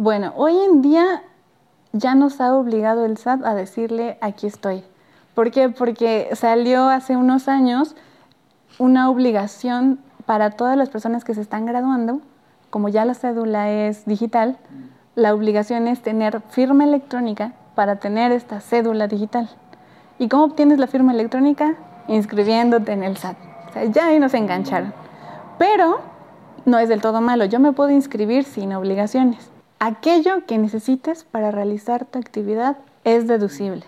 Bueno, hoy en día ya nos ha obligado el SAT a decirle aquí estoy. ¿Por qué? Porque salió hace unos años una obligación para todas las personas que se están graduando, como ya la cédula es digital, la obligación es tener firma electrónica para tener esta cédula digital. ¿Y cómo obtienes la firma electrónica? Inscribiéndote en el SAT. O ya ahí nos engancharon. Pero no es del todo malo. Yo me puedo inscribir sin obligaciones. Aquello que necesites para realizar tu actividad es deducible.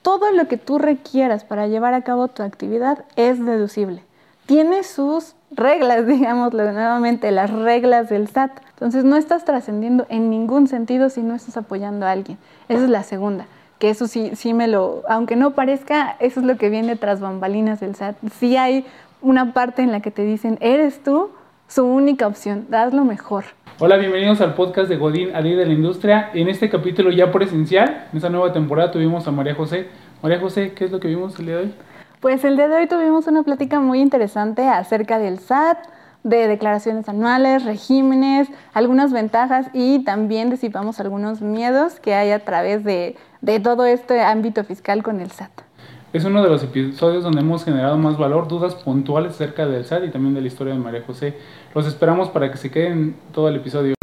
Todo lo que tú requieras para llevar a cabo tu actividad es deducible. Tiene sus reglas, digámoslo nuevamente, las reglas del SAT. Entonces no estás trascendiendo en ningún sentido si no estás apoyando a alguien. Esa es la segunda, que eso sí, sí me lo, aunque no parezca, eso es lo que viene tras bambalinas del SAT. Sí hay una parte en la que te dicen, eres tú su única opción, das lo mejor. Hola, bienvenidos al podcast de Godín, Ali de la Industria. En este capítulo ya presencial, en esta nueva temporada tuvimos a María José. María José, ¿qué es lo que vimos el día de hoy? Pues el día de hoy tuvimos una plática muy interesante acerca del SAT, de declaraciones anuales, regímenes, algunas ventajas y también disipamos algunos miedos que hay a través de, de todo este ámbito fiscal con el SAT. Es uno de los episodios donde hemos generado más valor, dudas puntuales acerca del SAT y también de la historia de María José. Los esperamos para que se queden todo el episodio.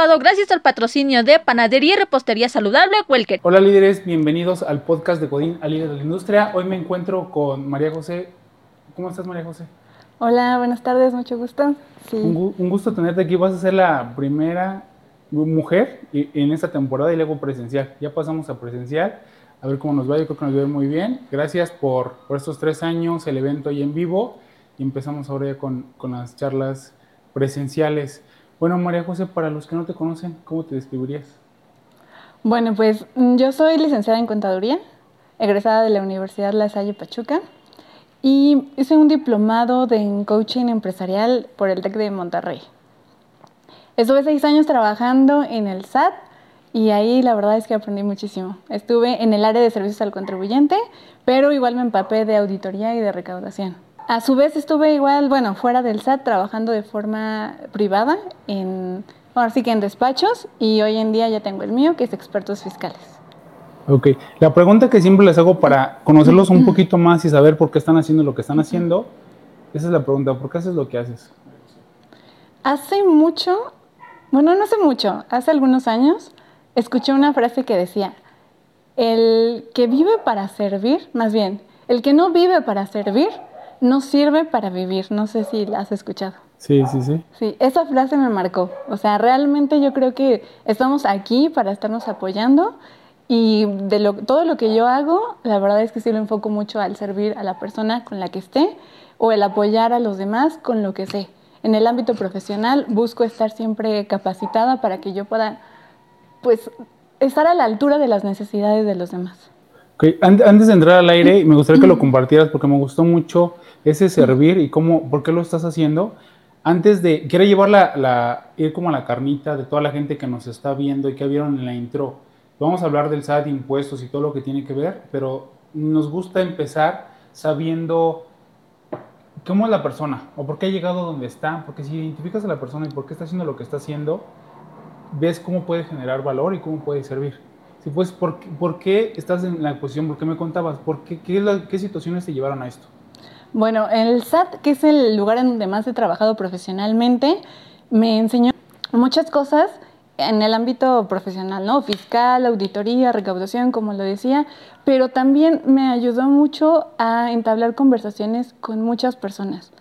Llevado gracias al patrocinio de Panadería y Repostería Saludable Welker. Hola líderes, bienvenidos al podcast de Godín, al líder de la industria. Hoy me encuentro con María José. ¿Cómo estás María José? Hola, buenas tardes, mucho gusto. Sí. Un, gusto tenerte aquí. Vas a ser la primera mujer en esta temporada y luego presencial. Ya pasamos a presencial. A ver cómo nos va. Yo creo que nos va muy bien. Gracias por, por estos tres años, el evento ahí en vivo. Y empezamos ahora ya con, con las charlas presenciales. Bueno, María José, para los que no te conocen, ¿cómo te describirías? Bueno, pues mm, yo soy licenciada en contaduría, egresada de la Universidad La Salle Pachuca y hice un diplomado de coaching empresarial por el TEC de Monterrey. Estuve seis años trabajando en el SAT y ahí la verdad es que aprendí muchísimo. Estuve en el área de servicios al contribuyente, pero igual me empapé de auditoría y de recaudación. A su vez estuve igual, bueno, fuera del SAT, trabajando de forma privada, en, ahora sí que en despachos, y hoy en día ya tengo el mío, que es expertos fiscales. Ok, la pregunta que siempre les hago para conocerlos un poquito más y saber por qué están haciendo lo que están haciendo, esa es la pregunta, ¿por qué haces lo que haces? Hace mucho, bueno, no hace mucho, hace algunos años, escuché una frase que decía, el que vive para servir, más bien, el que no vive para servir, no sirve para vivir. No sé si la has escuchado. Sí, sí, sí. Sí, esa frase me marcó. O sea, realmente yo creo que estamos aquí para estarnos apoyando y de lo, todo lo que yo hago, la verdad es que sí lo enfoco mucho al servir a la persona con la que esté o el apoyar a los demás con lo que sé. En el ámbito profesional busco estar siempre capacitada para que yo pueda, pues, estar a la altura de las necesidades de los demás. Antes de entrar al aire, me gustaría que lo compartieras porque me gustó mucho ese servir y cómo, por qué lo estás haciendo. Antes de, quiero llevar la, ir como a la carnita de toda la gente que nos está viendo y que vieron en la intro. Vamos a hablar del SAT, impuestos y todo lo que tiene que ver, pero nos gusta empezar sabiendo cómo es la persona o por qué ha llegado donde está, porque si identificas a la persona y por qué está haciendo lo que está haciendo, ves cómo puede generar valor y cómo puede servir. Si pues, ¿por, ¿por, qué estás en la posición? ¿Por qué me contabas? ¿Por qué, qué, qué situaciones te llevaron a esto? Bueno, el SAT, que es el lugar en donde más he trabajado profesionalmente, me enseñó muchas cosas en el ámbito profesional, ¿no? Fiscal, auditoría, recaudación, como lo decía, pero también me ayudó mucho a entablar conversaciones con muchas personas.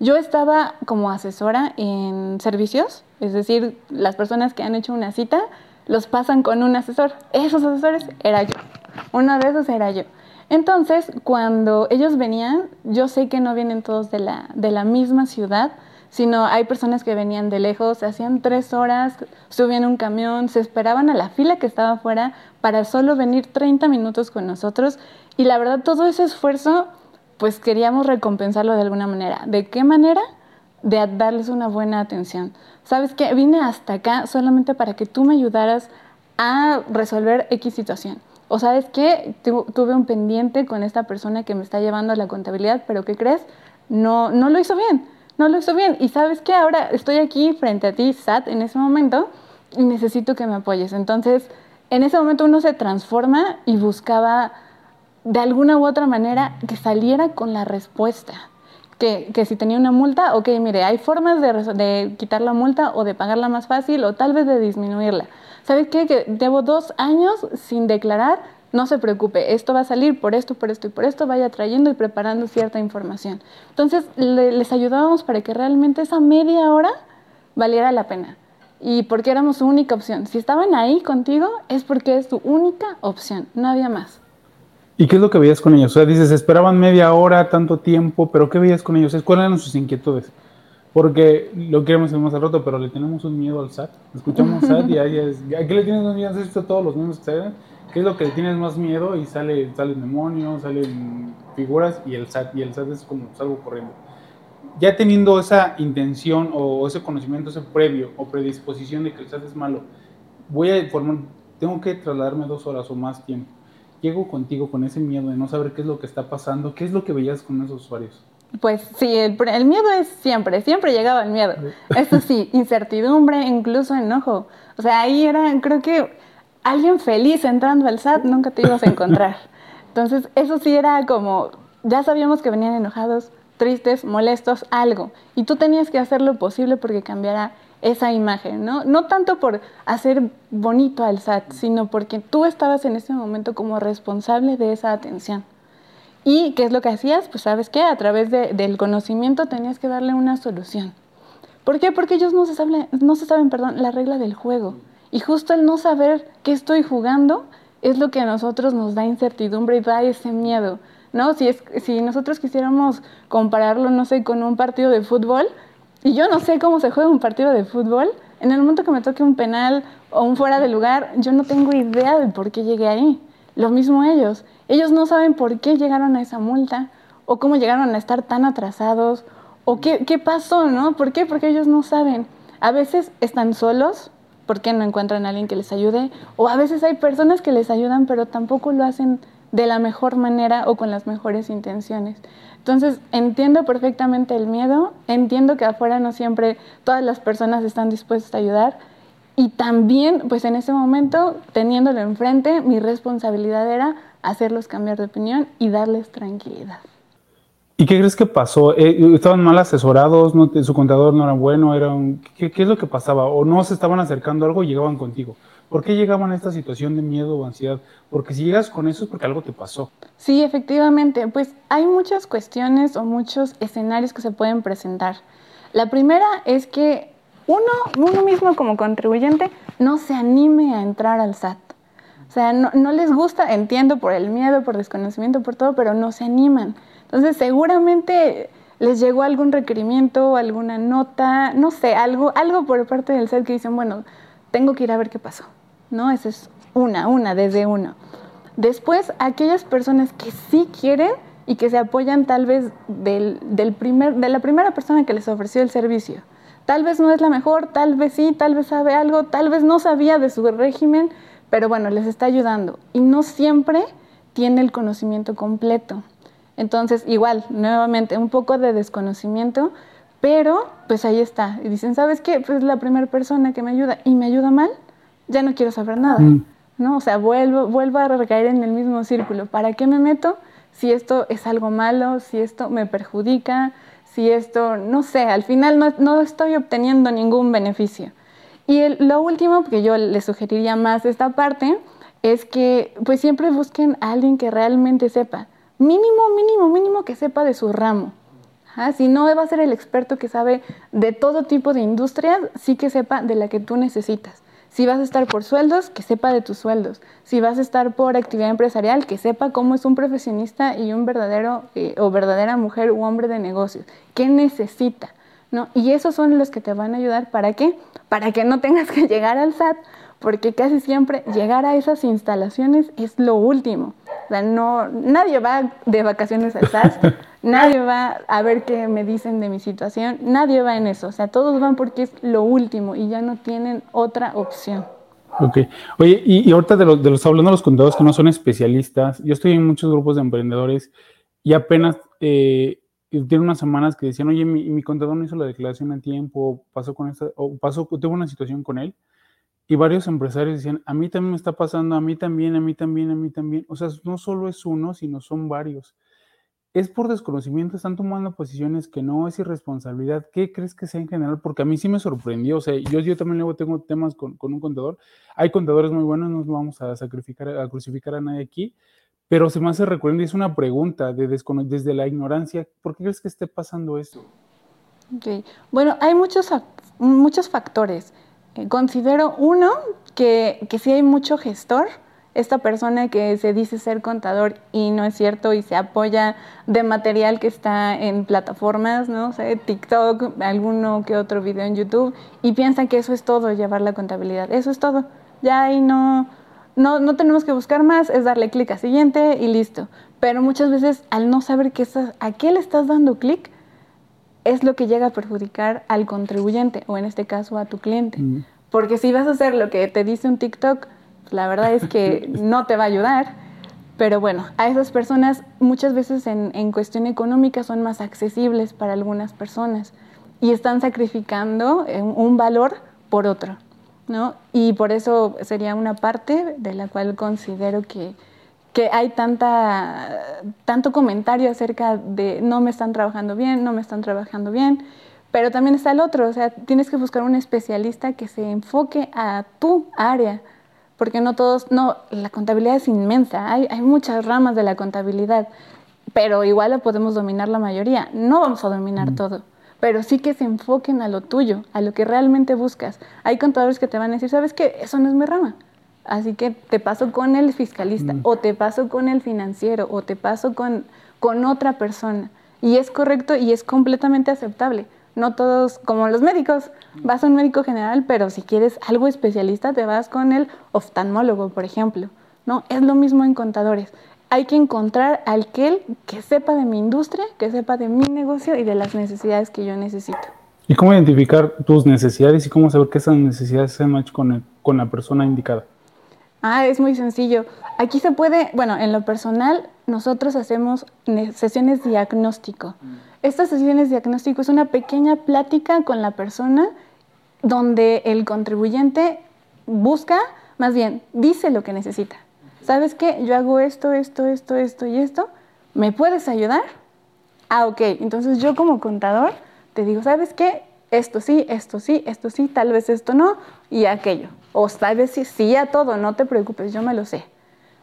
Yo estaba como asesora en servicios, es decir, las personas que han hecho una cita los pasan con un asesor. Esos asesores era yo. Uno de esos era yo. Entonces, cuando ellos venían, yo sé que no vienen todos de la, de la misma ciudad, sino hay personas que venían de lejos, hacían tres horas, subían un camión, se esperaban a la fila que estaba afuera para solo venir 30 minutos con nosotros. Y la verdad, todo ese esfuerzo, pues queríamos recompensarlo de alguna manera. ¿De qué manera? De darles una buena atención. ¿Sabes qué? Vine hasta acá solamente para que tú me ayudaras a resolver X situación. O sabes qué, tuve un pendiente con esta persona que me está llevando a la contabilidad, pero ¿qué crees? No, no lo hizo bien no lo hizo bien. Y sabes que ahora estoy aquí frente a ti, Sat, en ese momento, y necesito que me apoyes. Entonces, en ese momento uno se transforma y buscaba de alguna u otra manera que saliera con la respuesta. Que, si tenía una multa, ok, mire, hay formas de, quitar la multa o de pagarla más fácil o tal vez de disminuirla. ¿Sabes qué? Que llevo dos años sin declarar no se preocupe, esto va a salir por esto, por esto y por esto, vaya trayendo y preparando cierta información. Entonces, les ayudábamos para que realmente esa media hora valiera la pena. Y porque éramos su única opción. Si estaban ahí contigo, es porque es su única opción, no había más. ¿Y qué es lo que veías con ellos? O sea, dices, esperaban media hora, tanto tiempo, pero ¿qué veías con ellos? ¿Cuáles eran sus inquietudes? Porque lo queremos más al rato, pero le tenemos un miedo al SAT. Escuchamos SAT y ahí es. ¿A qué le tienes un miedo? ¿Has visto todos los mismos que se ¿Qué es lo que tienes más miedo? Y sale, salen demonios, salen figuras y el SAT, y el SAT es como algo corriendo. Ya teniendo esa intención o ese conocimiento, ese previo o predisposición de que el SAT es malo, voy a formar, tengo que trasladarme dos horas o más tiempo. Llego contigo con ese miedo de no saber qué es lo que está pasando, qué es lo que veías con esos usuarios. Pues sí, el, el, miedo es siempre, siempre llegaba el miedo. Eso sí, incertidumbre, incluso enojo. O sea, ahí era, creo que alguien feliz entrando al SAT nunca te ibas a encontrar. Entonces, eso sí era como, ya sabíamos que venían enojados, tristes, molestos, algo. Y tú tenías que hacer lo posible porque cambiara esa imagen, ¿no? No tanto por hacer bonito al SAT, sino porque tú estabas en ese momento como responsable de esa atención. ¿Y qué es lo que hacías? Pues sabes qué, a través del conocimiento tenías que darle una solución. ¿Por qué? Porque ellos no se saben, no se saben perdón, la regla del juego. Y justo el no saber qué estoy jugando es lo que a nosotros nos da incertidumbre y da ese miedo, ¿no? Si, es, si nosotros quisiéramos compararlo, no sé, con un partido de fútbol, y yo no sé cómo se juega un partido de fútbol, en el momento que me toque un penal o un fuera de lugar, yo no tengo idea de por qué llegué ahí. Lo mismo ellos. Ellos no saben por qué llegaron a esa multa o cómo llegaron a estar tan atrasados o qué, qué pasó, ¿no? ¿Por qué? Porque ellos no saben. A veces están solos, ¿por qué no encuentran a alguien que les ayude? O a veces hay personas que les ayudan, pero tampoco lo hacen de la mejor manera o con las mejores intenciones. Entonces, entiendo perfectamente el miedo, entiendo que afuera no siempre todas las personas están dispuestas a ayudar y también, pues en ese momento, teniéndolo enfrente, mi responsabilidad era hacerlos cambiar de opinión y darles tranquilidad. ¿Y qué crees que pasó? Eh, ¿Estaban mal asesorados? ¿Su contador no era bueno? Era ¿qué, es lo que pasaba? ¿O no se estaban acercando a algo y llegaban contigo? ¿Por qué llegaban a esta situación de miedo o ansiedad? Porque si llegas con eso es porque algo te pasó. Sí, efectivamente. Pues hay muchas cuestiones o muchos escenarios que se pueden presentar. La primera es que uno, mismo como contribuyente no se anime a entrar al SAT. O sea, no, no les gusta, entiendo por el miedo, por desconocimiento, por todo, pero no se animan. Entonces, seguramente les llegó algún requerimiento, alguna nota, no sé, algo, algo por parte del SED que dicen, bueno, tengo que ir a ver qué pasó, ¿no? Esa es una, una, desde uno. Después, aquellas personas que sí quieren y que se apoyan tal vez del, del primer, de la primera persona que les ofreció el servicio. Tal vez no es la mejor, tal vez sí, tal vez sabe algo, tal vez no sabía de su régimen, pero bueno, les está ayudando. Y no siempre tiene el conocimiento completo. Entonces, igual, nuevamente, un poco de desconocimiento, pero pues ahí está. Y dicen, ¿sabes qué? Pues la primera persona que me ayuda y me ayuda mal, ya no quiero saber nada. Mm. ¿no? O sea, vuelvo, vuelvo a recaer en el mismo círculo. ¿Para qué me meto si esto es algo malo, si esto me perjudica, si esto, no sé, al final no, no estoy obteniendo ningún beneficio? Y lo último que yo les sugeriría más esta parte es que pues siempre busquen a alguien que realmente sepa mínimo, mínimo, mínimo que sepa de su ramo. Ah, si no va a ser el experto que sabe de todo tipo de industrias, sí que sepa de la que tú necesitas. Si vas a estar por sueldos, que sepa de tus sueldos. Si vas a estar por actividad empresarial, que sepa cómo es un profesionista y un verdadero eh, o verdadera mujer u hombre de negocios. ¿Qué necesita? ¿No? Y esos son los que te van a ayudar. ¿Para qué? Para que no tengas que llegar al SAT, porque casi siempre llegar a esas instalaciones es lo último. O sea, no, nadie va de vacaciones al SAT, nadie va a ver qué me dicen de mi situación, nadie va en eso. O sea, todos van porque es lo último y ya no tienen otra opción. Ok. Oye, y, ahorita de, los, de los hablando de los contadores que no son especialistas, yo estoy en muchos grupos de emprendedores y apenas eh, tiene unas semanas que decían, oye, mi, mi, contador no hizo la declaración a tiempo, pasó con esta, o pasó, tuvo una situación con él y varios empresarios decían, a mí también me está pasando, a mí también, a mí también, a mí también. O sea, no solo es uno, sino son varios. Es por desconocimiento, están tomando posiciones que no es irresponsabilidad. ¿Qué crees que sea en general? Porque a mí sí me sorprendió. O sea, yo, yo también luego tengo temas con, con un contador. Hay contadores muy buenos, no vamos a sacrificar, a crucificar a nadie aquí. Pero se me hace recurrente, es una pregunta de desde la ignorancia. ¿Por qué crees que esté pasando eso? Okay. Bueno, hay muchos, muchos factores. Considero uno que, que sí hay mucho gestor, esta persona que se dice ser contador y no es cierto y se apoya de material que está en plataformas, no sé, TikTok, alguno que otro video en YouTube y piensa que eso es todo, llevar la contabilidad. Eso es todo. Ya ahí no, no, no tenemos que buscar más, es darle clic a siguiente y listo. Pero muchas veces al no saber qué estás, a qué le estás dando clic, es lo que llega a perjudicar al contribuyente o en este caso a tu cliente. Mm. Porque si vas a hacer lo que te dice un TikTok, la verdad es que no te va a ayudar. Pero bueno, a esas personas muchas veces en, en cuestión económica son más accesibles para algunas personas y están sacrificando eh, un valor por otro. ¿no? Y por eso sería una parte de la cual considero que, que hay tanta, tanto comentario acerca de no me están trabajando bien, no me están trabajando bien, pero también está el otro, o sea, tienes que buscar un especialista que se enfoque a tu área, porque no todos, no, la contabilidad es inmensa, hay, hay muchas ramas de la contabilidad, pero igual la podemos dominar la mayoría, no vamos a dominar todo pero sí que se enfoquen a lo tuyo, a lo que realmente buscas. Hay contadores que te van a decir, ¿sabes qué? Eso no es mi rama. Así que te paso con el fiscalista, mm. o te paso con el financiero, o te paso con, con otra persona. Y es correcto y es completamente aceptable. No todos, como los médicos, vas a un médico general, pero si quieres algo especialista, te vas con el oftalmólogo, por ejemplo. ¿no? Es lo mismo en contadores. Hay que encontrar al aquel que sepa de mi industria, que sepa de mi negocio y de las necesidades que yo necesito. ¿Y cómo identificar tus necesidades y cómo saber que esas necesidades se han con, con la persona indicada? Ah, es muy sencillo. Aquí se puede, bueno, en lo personal, nosotros hacemos sesiones diagnóstico. Estas sesiones diagnóstico es una pequeña plática con la persona donde el contribuyente busca, más bien, dice lo que necesita. ¿Sabes qué? Yo hago esto, esto, esto, esto y esto. ¿Me puedes ayudar? Ah, ok. Entonces yo como contador te digo, ¿sabes qué? Esto sí, esto sí, esto sí, tal vez esto no y aquello. O tal vez sí, a todo, no te preocupes, yo me lo sé.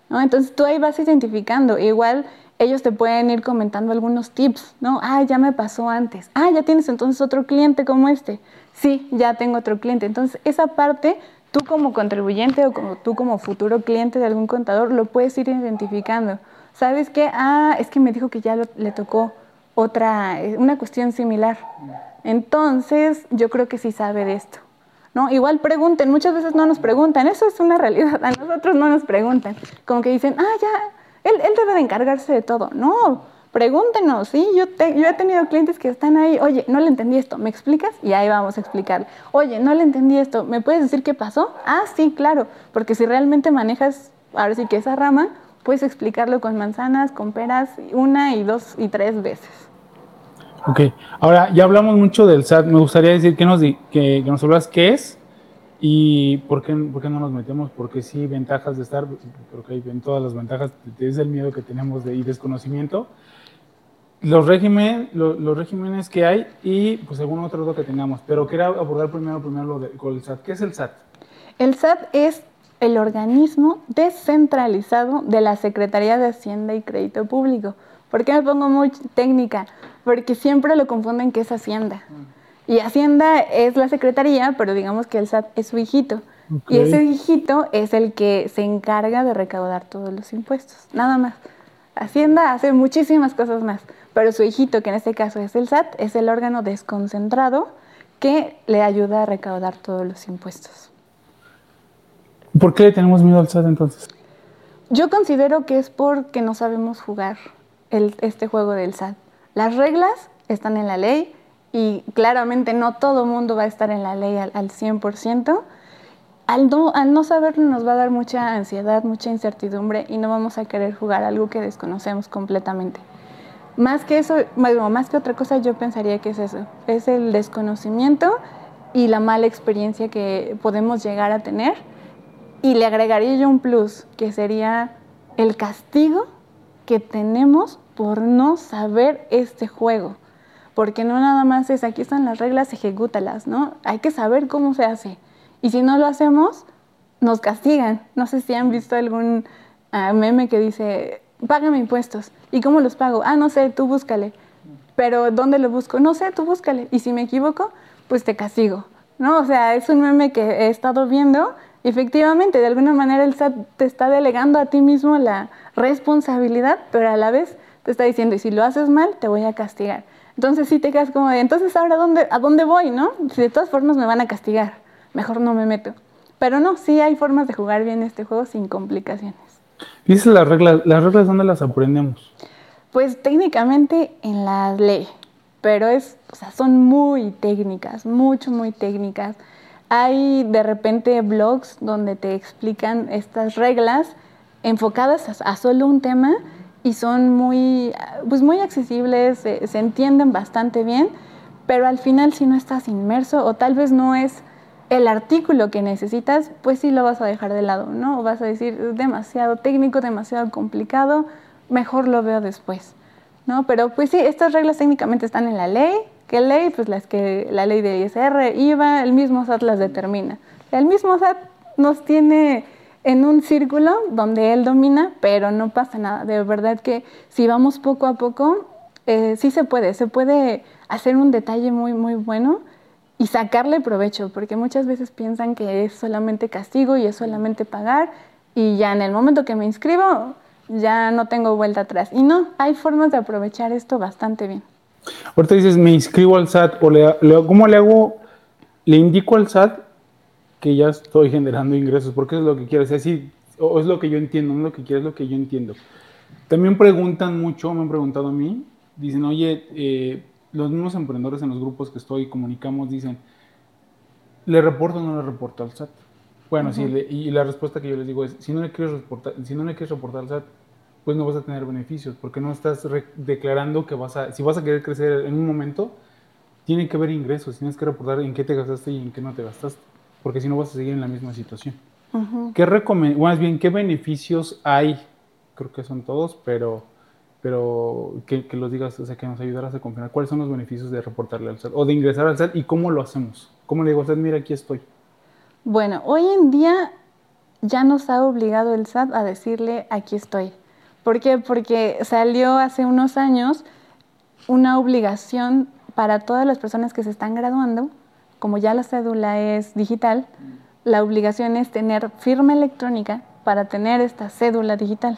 Entonces tú ahí vas identificando. Igual ellos te pueden ir comentando algunos tips, ¿no? Ah, ya me pasó antes. Ah, ya tienes entonces otro cliente como este. Sí, ya tengo otro cliente. Entonces esa parte tú como contribuyente o como tú como futuro cliente de algún contador lo puedes ir identificando. ¿Sabes qué? Ah, es que me dijo que ya le tocó otra, eh, una cuestión similar. Entonces yo creo que sí sabe de esto. ¿No? Igual pregunten, muchas veces no nos preguntan, eso es una realidad, a nosotros no nos preguntan, como que dicen, ah, ya, él, él debe de encargarse de todo. No, pregúntenos, ¿sí? Yo, yo he tenido clientes que están ahí, oye, no le entendí esto, ¿me explicas? Y ahí vamos a explicar. Oye, no le entendí esto, ¿me puedes decir qué pasó? Ah, sí, claro, porque si realmente manejas, ahora sí que esa rama, puedes explicarlo con manzanas, con peras, una y dos y tres veces. Ok, ahora ya hablamos mucho del SAT. Me gustaría decir que nos, que, nos hablas qué es y por qué, por qué no nos metemos, porque sí, ventajas de estar, porque hay en todas las ventajas, es el miedo que tenemos de, y desconocimiento. Los, régimen, los regímenes que hay y pues algún otro que tengamos, pero quiero abordar primero, primero lo de, con el SAT. ¿Qué es el SAT? El SAT es el organismo descentralizado de la Secretaría de Hacienda y Crédito Público. ¿Por qué me pongo muy técnica? Porque siempre lo confunden que es Hacienda. Y Hacienda es la secretaría, pero digamos que el SAT es su hijito. Y ese hijito es el que se encarga de recaudar todos los impuestos, nada más. Hacienda hace muchísimas cosas más, pero su hijito, que en este caso es el SAT, es el órgano desconcentrado que le ayuda a recaudar todos los impuestos. ¿Por qué le tenemos miedo al SAT entonces? Yo considero que es porque no sabemos jugar este juego del SAT. Las reglas están en la ley y claramente no todo mundo va a estar en la ley al, 100%. Al no, al no saberlo nos va a dar mucha ansiedad, mucha incertidumbre y no vamos a querer jugar algo que desconocemos completamente. Más que eso, más que otra cosa, yo pensaría que es eso, es el desconocimiento y la mala experiencia que podemos llegar a tener. Y le agregaría yo un plus, que sería el castigo que tenemos por no saber este juego. Porque no nada más es, aquí están las reglas, ejecútalas, ¿no? Hay que saber cómo se hace. Y si no lo hacemos, nos castigan. No sé si han visto algún ah, meme que dice, págame impuestos. ¿Y cómo los pago? Ah, no sé, tú búscale. Pero ¿dónde lo busco? No sé, tú búscale. Y si me equivoco, pues te castigo. ¿No? O sea, es un meme que he estado viendo. Efectivamente, de alguna manera el SAT te está delegando a ti mismo la responsabilidad, pero a la vez te está diciendo, y si lo haces mal, te voy a castigar. Entonces sí te quedas como de, entonces ahora dónde, a dónde voy, ¿no? Si de todas formas me van a castigar, mejor no me meto. Pero no, sí hay formas de jugar bien este juego sin complicaciones. Dice las reglas, ¿las reglas dónde las aprendemos? Pues técnicamente en la ley, pero es, o sea, son muy técnicas, mucho, muy técnicas. Hay de repente blogs donde te explican estas reglas enfocadas a, solo un tema y son muy, pues muy accesibles, se, se entienden bastante bien, pero al final si no estás inmerso o tal vez no es el artículo que necesitas, pues sí lo vas a dejar de lado, ¿no? O vas a decir, es demasiado técnico, demasiado complicado, mejor lo veo después, ¿no? Pero pues sí, estas reglas técnicamente están en la ley, ¿qué ley? Pues las que la ley de ISR, IVA, el mismo SAT las determina. El mismo SAT nos tiene en un círculo donde él domina, pero no pasa nada. De verdad que si vamos poco a poco, eh, sí se puede, se puede hacer un detalle muy, muy bueno y sacarle provecho, porque muchas veces piensan que es solamente castigo y es solamente pagar y ya en el momento que me inscribo ya no tengo vuelta atrás. Y no, hay formas de aprovechar esto bastante bien. Ahorita dices, me inscribo al SAT o le, ¿cómo le hago? Le indico al SAT que ya estoy generando ingresos, porque es lo que quieres decir, o es lo que yo entiendo, no es lo que quieres, es lo que yo entiendo. También preguntan mucho, me han preguntado a mí, dicen, oye, eh, los mismos emprendedores en los grupos que estoy comunicamos dicen, ¿le reporto o no le reporto al SAT? Bueno, sí, y la respuesta que yo les digo es, si no le quieres reportar, si no le quieres reportar al SAT, pues no vas a tener beneficios, porque no estás declarando que vas a, si vas a querer crecer en un momento, tiene que haber ingresos, tienes que reportar en qué te gastaste y en qué no te gastaste porque si no vas a seguir en la misma situación. ¿Qué más bien, qué beneficios hay? Creo que son todos, pero, pero que, los digas, o sea, que nos ayudaras a confirmar cuáles son los beneficios de reportarle al SAT o de ingresar al SAT y cómo lo hacemos. ¿Cómo le digo al SAT, mira, aquí estoy? Bueno, hoy en día ya nos ha obligado el SAT a decirle, aquí estoy. ¿Por qué? Porque salió hace unos años una obligación para todas las personas que se están graduando como ya la cédula es digital, la obligación es tener firma electrónica para tener esta cédula digital.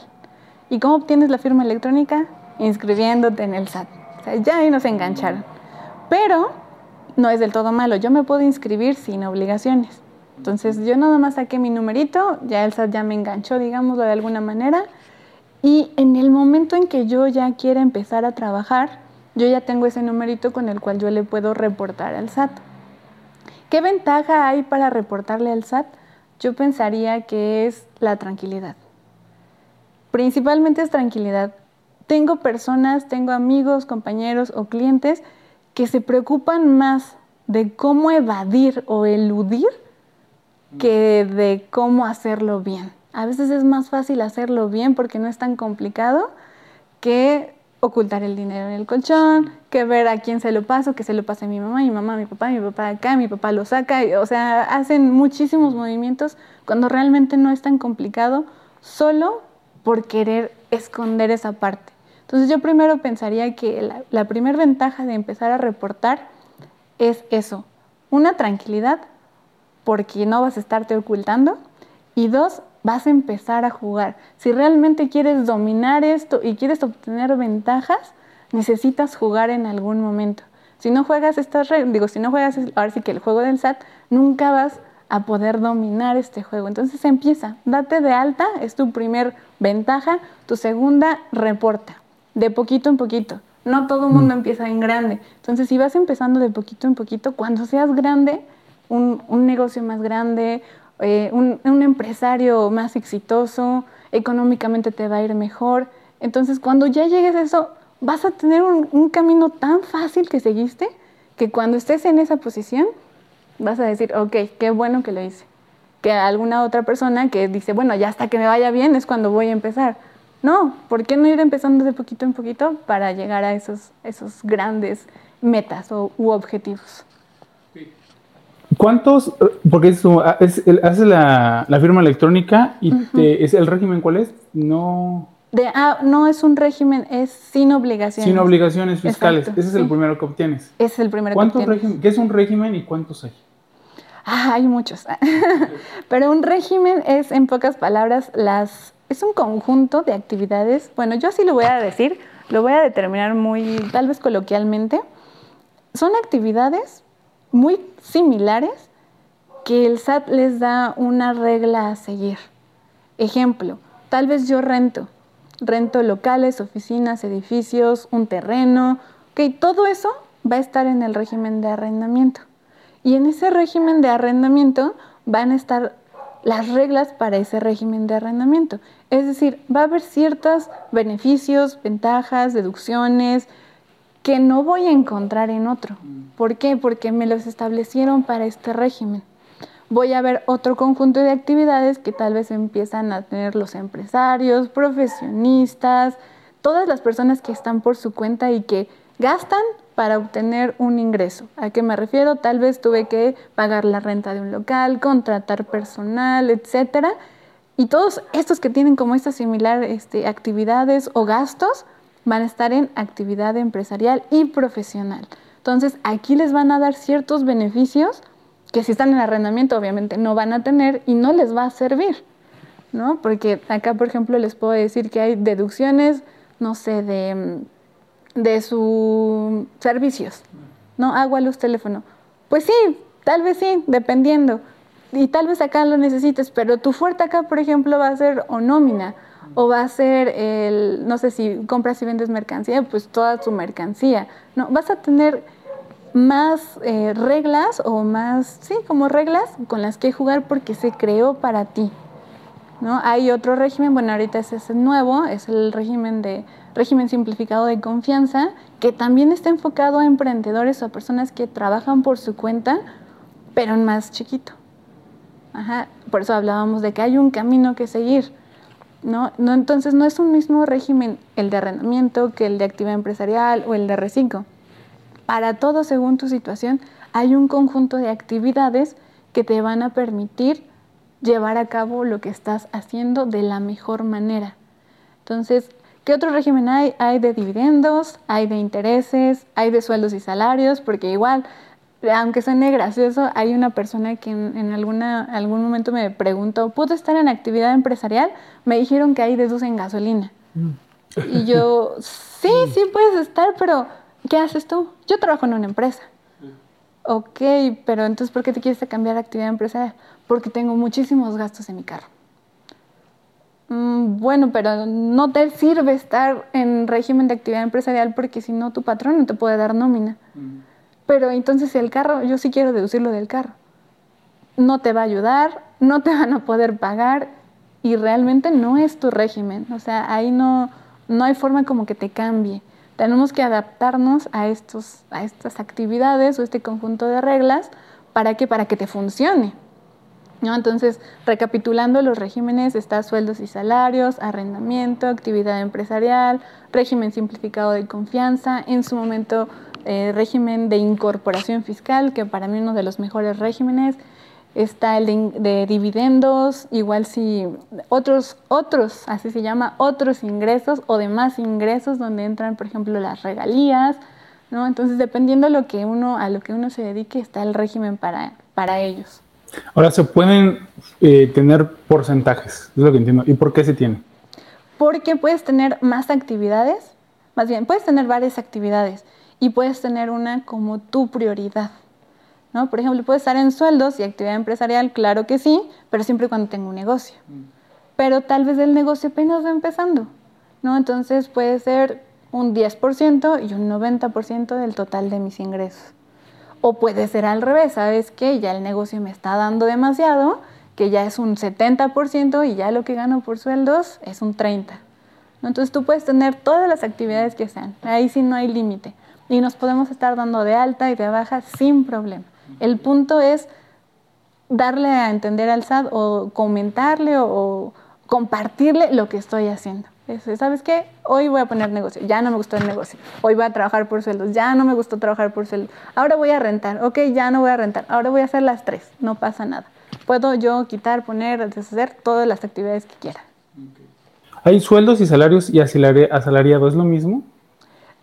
¿Y cómo obtienes la firma electrónica? Inscribiéndote en el SAT. O sea, ya ahí nos engancharon. Pero no es del todo malo. Yo me puedo inscribir sin obligaciones. Entonces yo nada más saqué mi numerito, ya el SAT ya me enganchó, digámoslo de alguna manera. Y en el momento en que yo ya quiera empezar a trabajar, yo ya tengo ese numerito con el cual yo le puedo reportar al SAT. ¿Qué ventaja hay para reportarle al SAT? Yo pensaría que es la tranquilidad. Principalmente es tranquilidad. Tengo personas, tengo amigos, compañeros o clientes que se preocupan más de cómo evadir o eludir que de cómo hacerlo bien. A veces es más fácil hacerlo bien porque no es tan complicado que ocultar el dinero en el colchón, que ver a quién se lo paso, que se lo pase a mi mamá, mi mamá, mi papá, mi papá acá, mi papá lo saca, o sea, hacen muchísimos movimientos cuando realmente no es tan complicado, solo por querer esconder esa parte. Entonces yo primero pensaría que la, la primera ventaja de empezar a reportar es eso, una tranquilidad porque no vas a estarte ocultando y dos, vas a empezar a jugar. Si realmente quieres dominar esto y quieres obtener ventajas, necesitas jugar en algún momento. Si no juegas estas reglas, digo, si no juegas ahora sí que el juego del SAT, nunca vas a poder dominar este juego. Entonces empieza, date de alta, es tu primer ventaja, tu segunda, reporta, de poquito en poquito. No todo el mundo mm. empieza en grande. Entonces, si vas empezando de poquito en poquito, cuando seas grande, un, negocio más grande, eh, un, empresario más exitoso, económicamente te va a ir mejor. Entonces, cuando ya llegues a eso, vas a tener un, camino tan fácil que seguiste que cuando estés en esa posición, vas a decir, ok, qué bueno que lo hice. Que alguna otra persona que dice, bueno, ya hasta que me vaya bien es cuando voy a empezar. No, ¿por qué no ir empezando de poquito en poquito para llegar a esos, esos grandes metas o, u objetivos? ¿Cuántos? Porque es, es hace la, la, firma electrónica y es el régimen cuál es? No. De, ah, no es un régimen, es sin obligaciones. Sin obligaciones fiscales. Ese es el primero que obtienes. Es el primero que obtienes. ¿Qué es un régimen y cuántos hay? Ah, hay muchos. Pero un régimen es, en pocas palabras, las es un conjunto de actividades. Bueno, yo así lo voy a decir, lo voy a determinar muy, tal vez coloquialmente. Son actividades muy similares que el SAT les da una regla a seguir. Ejemplo, tal vez yo rento, rento locales, oficinas, edificios, un terreno, ok, todo eso va a estar en el régimen de arrendamiento. Y en ese régimen de arrendamiento van a estar las reglas para ese régimen de arrendamiento. Es decir, va a haber ciertos beneficios, ventajas, deducciones, que no voy a encontrar en otro. ¿Por qué? Porque me los establecieron para este régimen. Voy a ver otro conjunto de actividades que tal vez empiezan a tener los empresarios, profesionistas, todas las personas que están por su cuenta y que gastan para obtener un ingreso. ¿A qué me refiero? Tal vez tuve que pagar la renta de un local, contratar personal, etcétera. Y todos estos que tienen como estas similar este, actividades o gastos, van a estar en actividad empresarial y profesional. Entonces, aquí les van a dar ciertos beneficios que si están en arrendamiento obviamente no van a tener y no les va a servir, ¿no? Porque acá, por ejemplo, les puedo decir que hay deducciones, no sé, de, de sus servicios, ¿no? Agua, luz, teléfono. Pues sí, tal vez sí, dependiendo. Y tal vez acá lo necesites, pero tu fuerte acá, por ejemplo, va a ser o nómina o va a ser el, no sé si compras y vendes mercancía, pues toda tu mercancía. No, vas a tener más eh, reglas o más, sí, como reglas con las que jugar porque se creó para ti. ¿no? Hay otro régimen, bueno, ahorita ese es nuevo, es el régimen de régimen simplificado de confianza, que también está enfocado a emprendedores o a personas que trabajan por su cuenta, pero en más chiquito. Ajá, por eso hablábamos de que hay un camino que seguir. ¿No? Entonces no es un mismo régimen el de arrendamiento que el de actividad empresarial o el de reciclo. Para todo, según tu situación, hay un conjunto de actividades que te van a permitir llevar a cabo lo que estás haciendo de la mejor manera. Entonces, ¿qué otro régimen hay? Hay de dividendos, hay de intereses, hay de sueldos y salarios, porque igual aunque suene gracioso, hay una persona que en, alguna, algún momento me preguntó, ¿puedo estar en actividad empresarial? Me dijeron que ahí deducen gasolina. Mm. Y yo, sí, sí puedes estar, pero ¿qué haces tú? Yo trabajo en una empresa. Ok, pero entonces ¿por qué te quieres cambiar a actividad empresarial? Porque tengo muchísimos gastos en mi carro. Mm, bueno, pero no te sirve estar en régimen de actividad empresarial porque si no tu patrón no te puede dar nómina. Pero entonces el carro, yo sí quiero deducirlo del carro. No te va a ayudar, no te van a poder pagar y realmente no es tu régimen. O sea, ahí no, no hay forma como que te cambie. Tenemos que adaptarnos a, estos, a estas actividades o este conjunto de reglas para que, para que te funcione. ¿No? Entonces, recapitulando los regímenes, está sueldos y salarios, arrendamiento, actividad empresarial, régimen simplificado de confianza, en su momento eh, régimen de incorporación fiscal, que para mí uno de los mejores regímenes, está el de, de dividendos, igual si otros, otros, así se llama, otros ingresos o demás ingresos donde entran, por ejemplo, las regalías, ¿no? Entonces, dependiendo lo que uno, a lo que uno se dedique, está el régimen para, para ellos. Ahora, se pueden eh, tener porcentajes, es lo que entiendo. ¿Y por qué se tiene? Porque puedes tener más actividades, más bien, puedes tener varias actividades y puedes tener una como tu prioridad. ¿no? Por ejemplo, puedes estar en sueldos y actividad empresarial, claro que sí, pero siempre cuando tengo un negocio. Pero tal vez el negocio apenas va empezando, ¿no? Entonces puede ser un 10% y un 90% del total de mis ingresos. O puede ser al revés, ¿sabes qué? Ya el negocio me está dando demasiado, que ya es un 70% y ya lo que gano por sueldos es un 30%. Entonces tú puedes tener todas las actividades que sean, ahí sí no hay límite. Y nos podemos estar dando de alta y de baja sin problema. El punto es darle a entender al SAT o comentarle o, compartirle lo que estoy haciendo. ¿Sabes qué? Hoy voy a poner negocio, ya no me gustó el negocio. Hoy voy a trabajar por sueldos, ya no me gustó trabajar por sueldos. Ahora voy a rentar, ok, ya no voy a rentar. Ahora voy a hacer las tres, no pasa nada. Puedo yo quitar, poner, deshacer todas las actividades que quiera. ¿Hay sueldos y salarios y asalariado? ¿Es lo mismo?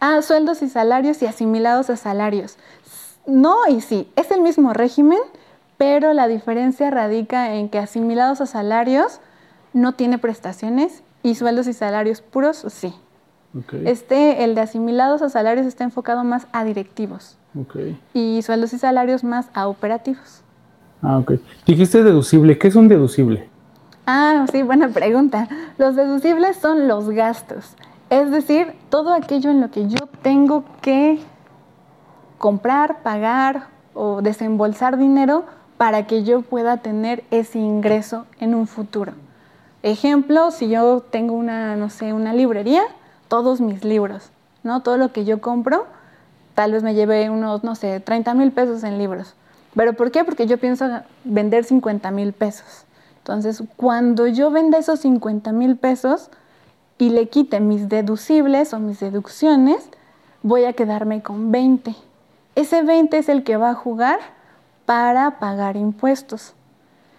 Ah, sueldos y salarios y asimilados a salarios. No y sí, es el mismo régimen, pero la diferencia radica en que asimilados a salarios no tiene prestaciones y sueldos y salarios puros sí. Este, el de asimilados a salarios está enfocado más a directivos. Y sueldos y salarios más a operativos. Ah, ok. Dijiste deducible. ¿Qué es un deducible? Ah, sí, buena pregunta. Los deducibles son los gastos. Es decir, todo aquello en lo que yo tengo que comprar, pagar o desembolsar dinero para que yo pueda tener ese ingreso en un futuro. Ejemplo, si yo tengo una, no sé, una librería, todos mis libros, ¿no? Todo lo que yo compro, tal vez me lleve unos, no sé, 30 mil pesos en libros. ¿Pero por qué? Porque yo pienso vender 50 mil pesos. Entonces, cuando yo venda esos 50 mil pesos y le quite mis deducibles o mis deducciones, voy a quedarme con 20. Ese 20 es el que va a jugar para pagar impuestos.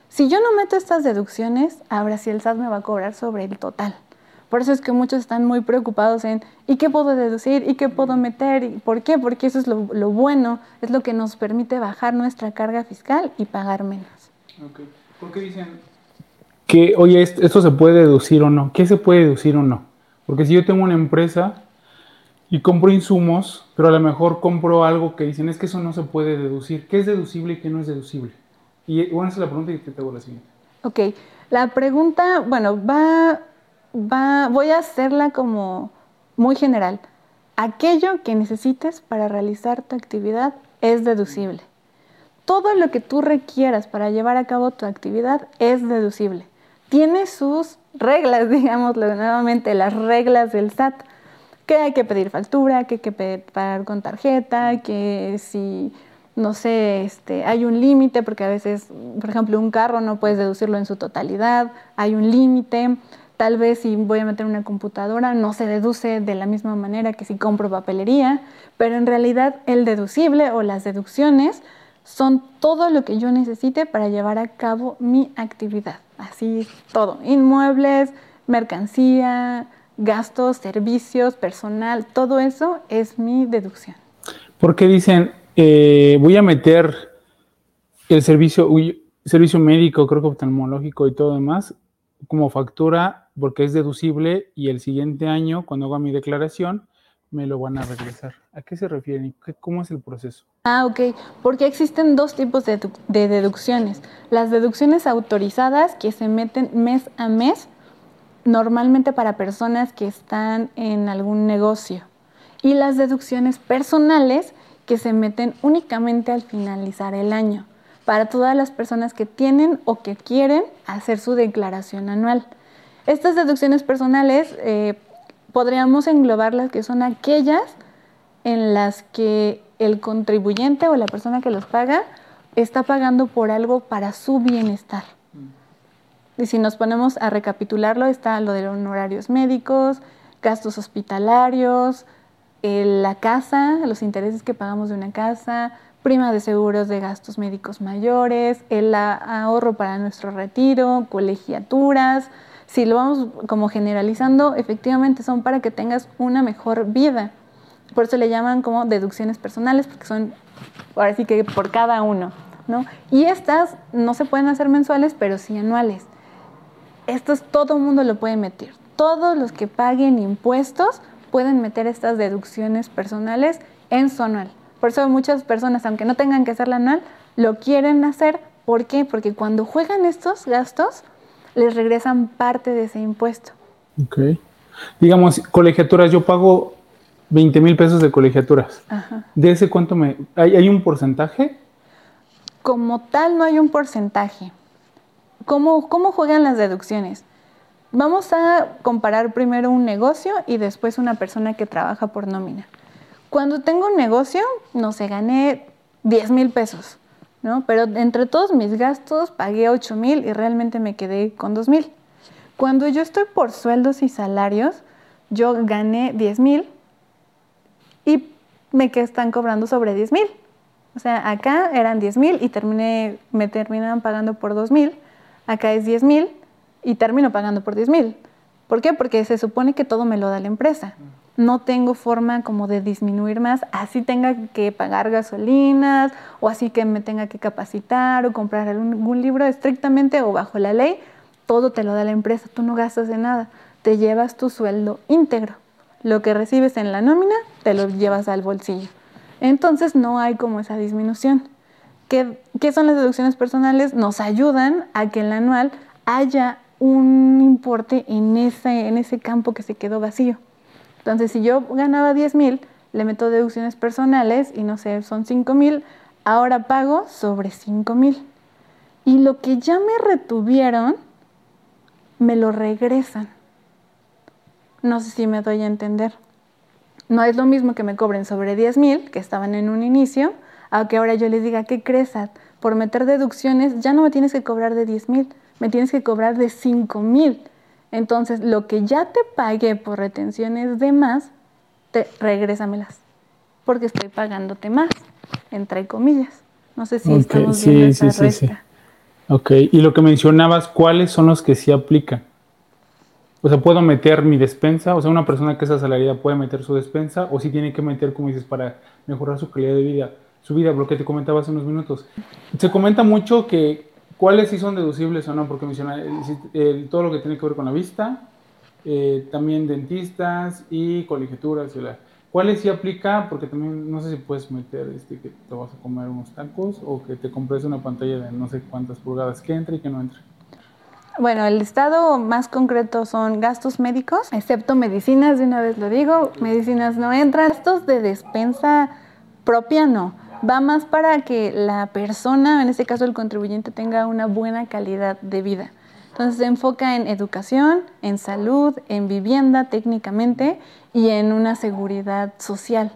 Si yo no meto estas deducciones, ahora sí el SAT me va a cobrar sobre el total. Por eso es que muchos están muy preocupados en ¿y qué puedo deducir? ¿y qué puedo meter? ¿Y ¿Por qué? Porque eso es lo, bueno, es lo que nos permite bajar nuestra carga fiscal y pagar menos. ¿Por qué dicen que, oye, esto se puede deducir o no? ¿Qué se puede deducir o no? Porque si yo tengo una empresa y compro insumos, pero a lo mejor compro algo que dicen es que eso no se puede deducir. ¿Qué es deducible y qué no es deducible? Y bueno, esa es la pregunta y te tengo la siguiente. Ok, la pregunta, bueno, va, va, voy a hacerla como muy general. Aquello que necesites para realizar tu actividad es deducible. Todo lo que tú requieras para llevar a cabo tu actividad es deducible. Tiene sus reglas, digámoslo nuevamente, las reglas del SAT que hay que pedir factura, que hay que pagar con tarjeta, que si no sé, este, hay un límite, porque a veces, por ejemplo, un carro no puedes deducirlo en su totalidad, hay un límite. Tal vez si voy a meter una computadora no se deduce de la misma manera que si compro papelería, pero en realidad el deducible o las deducciones son todo lo que yo necesite para llevar a cabo mi actividad. Así todo, inmuebles, mercancía, gastos, servicios, personal, todo eso es mi deducción. ¿Por qué dicen eh, voy a meter el servicio, servicio médico, creo que oftalmológico y todo demás, como factura porque es deducible y el siguiente año, cuando haga mi declaración, me lo van a regresar. ¿A qué se refieren? ¿Cómo es el proceso? Ah, ok. Porque existen dos tipos de, de deducciones. Las deducciones autorizadas que se meten mes a mes, normalmente para personas que están en algún negocio. Y las deducciones personales que se meten únicamente al finalizar el año, para todas las personas que tienen o que quieren hacer su declaración anual. Estas deducciones personales eh, podríamos englobarlas que son aquellas en las que el contribuyente o la persona que los paga está pagando por algo para su bienestar. Mm. Y si nos ponemos a recapitularlo, está lo de los honorarios médicos, gastos hospitalarios, la casa, los intereses que pagamos de una casa, prima de seguros de gastos médicos mayores, el ahorro para nuestro retiro, colegiaturas. Si lo vamos como generalizando, efectivamente son para que tengas una mejor vida. Por eso le llaman como deducciones personales, porque son ahora sí que por cada uno. ¿no? Y estas no se pueden hacer mensuales, pero sí anuales. Estos todo el mundo lo puede meter. Todos los que paguen impuestos pueden meter estas deducciones personales en su anual. Por eso muchas personas, aunque no tengan que hacerla anual, lo quieren hacer. ¿Por qué? Porque cuando juegan estos gastos, les regresan parte de ese impuesto. Ok. Digamos, colegiaturas, yo pago 20 mil pesos de colegiaturas. Ajá. ¿De ese cuánto me... ¿Hay, un porcentaje? Como tal, no hay un porcentaje. ¿Cómo, ¿Cómo juegan las deducciones? Vamos a comparar primero un negocio y después una persona que trabaja por nómina. Cuando tengo un negocio, no sé, gané 10 mil pesos, ¿no? Pero entre todos mis gastos pagué 8 mil y realmente me quedé con 2 mil. Cuando yo estoy por sueldos y salarios, yo gané 10 mil y me están cobrando sobre 10 mil. O sea, acá eran 10 mil y terminé, me terminan pagando por 2 mil. Acá es 10 mil y termino pagando por 10 mil. ¿Por qué? Porque se supone que todo me lo da la empresa. No tengo forma como de disminuir más, así tenga que pagar gasolinas o así que me tenga que capacitar o comprar algún libro estrictamente o bajo la ley, todo te lo da la empresa, tú no gastas de nada, te llevas tu sueldo íntegro. Lo que recibes en la nómina te lo llevas al bolsillo. Entonces no hay como esa disminución. ¿Qué, ¿Qué, son las deducciones personales? Nos ayudan a que en el anual haya un importe en ese, en ese campo que se quedó vacío. Entonces, si yo ganaba 10 mil, le meto deducciones personales y no sé, son 5 mil, ahora pago sobre 5 mil. Y lo que ya me retuvieron, me lo regresan. No sé si me doy a entender. No es lo mismo que me cobren sobre 10 mil, que estaban en un inicio, a que ahora yo les diga, ¿qué crees? Por meter deducciones ya no me tienes que cobrar de 10 mil, me tienes que cobrar de 5 mil. Entonces, lo que ya te pagué por retenciones de más, te, regrésamelas, porque estoy pagándote más, entre comillas. No sé si estamos viendo esa sí, sí, Ok, y lo que mencionabas, ¿cuáles son los que sí aplican? O sea, ¿puedo meter mi despensa? O sea, una persona que es asalariada puede meter su despensa o si tiene que meter, como dices, para mejorar su calidad de vida, su vida, lo que te comentaba hace unos minutos. Se comenta mucho que ¿Cuáles sí son deducibles o no? Porque menciona todo lo que tiene que ver con la vista, eh, también dentistas y colegiaturas. ¿Cuáles sí aplica? Porque también no sé si puedes meter este, que te vas a comer unos tacos o que te compres una pantalla de no sé cuántas pulgadas que entre y que no entre. Bueno, el estado más concreto son gastos médicos, excepto medicinas, de una vez lo digo, medicinas no entran. Gastos de despensa propia no va más para que la persona, en este caso el contribuyente, tenga una buena calidad de vida. Entonces se enfoca en educación, en salud, en vivienda técnicamente y en una seguridad social.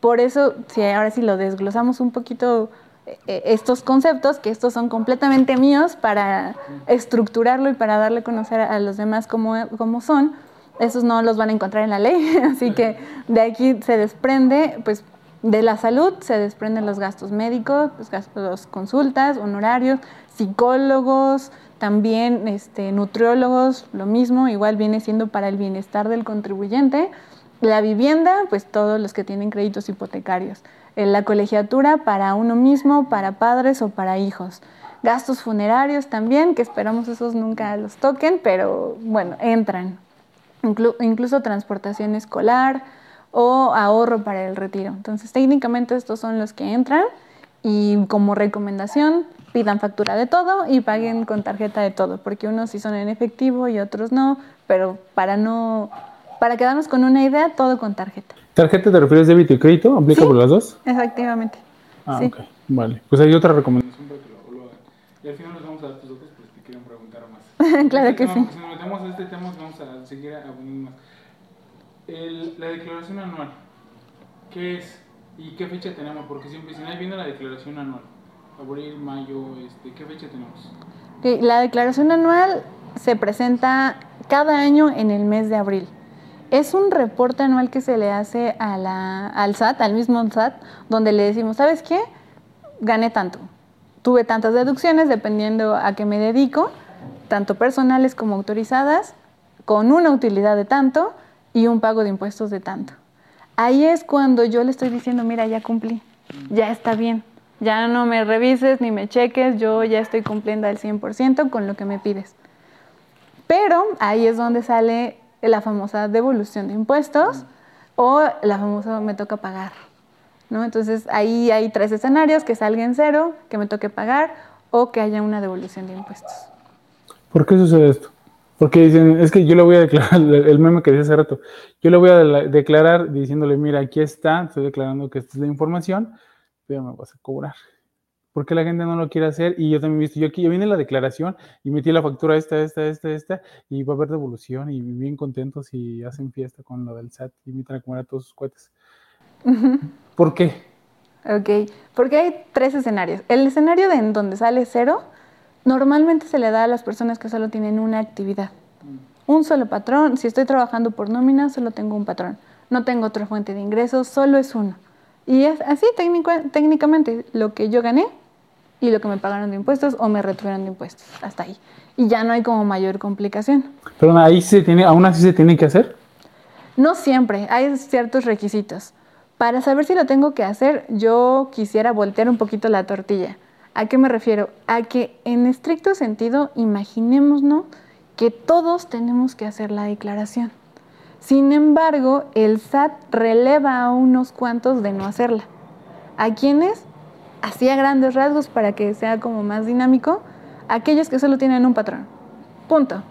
Por eso, si ahora sí lo desglosamos un poquito eh, estos conceptos, que estos son completamente míos para estructurarlo y para darle a conocer a los demás cómo, cómo son, esos no los van a encontrar en la ley, así que de aquí se desprende pues de la salud se desprenden los gastos médicos, los gastos, consultas, honorarios, psicólogos, también este, nutriólogos, lo mismo, igual viene siendo para el bienestar del contribuyente. La vivienda, pues todos los que tienen créditos hipotecarios. Eh, la colegiatura para uno mismo, para padres o para hijos. Gastos funerarios también, que esperamos esos nunca los toquen, pero bueno, entran. incluso transportación escolar, o ahorro para el retiro. Entonces, técnicamente estos son los que entran y como recomendación pidan factura de todo y paguen con tarjeta de todo, porque unos sí son en efectivo y otros no, pero para no para quedarnos con una idea, todo con tarjeta. ¿Tarjeta te refieres débito y crédito? ¿Aplica por las dos? Efectivamente. Ah, ok. Vale. Pues hay otra recomendación para que lo, lo hagan. Y al final nos vamos a dar tus datos pues te quieren preguntar más. claro que sí. Si nos metemos en este tema, vamos a seguir abundando más la declaración anual, ¿qué es? ¿Y qué fecha tenemos? Porque siempre dicen, ahí viene la declaración anual. Abril, mayo, este, ¿qué fecha tenemos? la declaración anual se presenta cada año en el mes de abril. Es un reporte anual que se le hace a la, al SAT, al mismo SAT, donde le decimos, ¿sabes qué? gané tanto. Tuve tantas deducciones dependiendo a qué me dedico, tanto personales como autorizadas, con una utilidad de tanto y un pago de impuestos de tanto. Ahí es cuando yo le estoy diciendo, mira, ya cumplí, ya está bien, ya no me revises ni me cheques, yo ya estoy cumpliendo al 100% con lo que me pides. Pero ahí es donde sale la famosa devolución de impuestos o la famosa me toca pagar. ¿no? Entonces ahí hay tres escenarios, que salga en cero, que me toque pagar o que haya una devolución de impuestos. ¿Por qué sucede esto? Porque dicen, es que yo le voy a declarar, el meme que decía hace rato, yo le voy a declarar diciéndole, mira, aquí está, estoy declarando que esta es la información, pero me vas a cobrar. ¿Por qué la gente no lo quiere hacer? Y yo también he visto, yo aquí, ya viene la declaración y metí la factura esta, esta, esta, esta, y va a haber devolución y bien contentos y hacen fiesta con lo del SAT y invitan a comer a todos sus cohetes. ¿Por qué? Ok, porque hay tres escenarios. El escenario de en donde sale cero Normalmente se le da a las personas que solo tienen una actividad. Un solo patrón, si estoy trabajando por nómina, solo tengo un patrón. No tengo otra fuente de ingresos, solo es uno. Y es así técnicamente lo que yo gané y lo que me pagaron de impuestos o me retuvieron de impuestos. Hasta ahí. Y ya no hay como mayor complicación. Pero ahí se tiene, aún así se tiene que hacer. No siempre, hay ciertos requisitos. Para saber si lo tengo que hacer, yo quisiera voltear un poquito la tortilla. ¿A qué me refiero? A que en estricto sentido, imaginémonos que todos tenemos que hacer la declaración. Sin embargo, el SAT releva a unos cuantos de no hacerla. ¿A quiénes? Hacía grandes rasgos para que sea como más dinámico. Aquellos que solo tienen un patrón. Punto.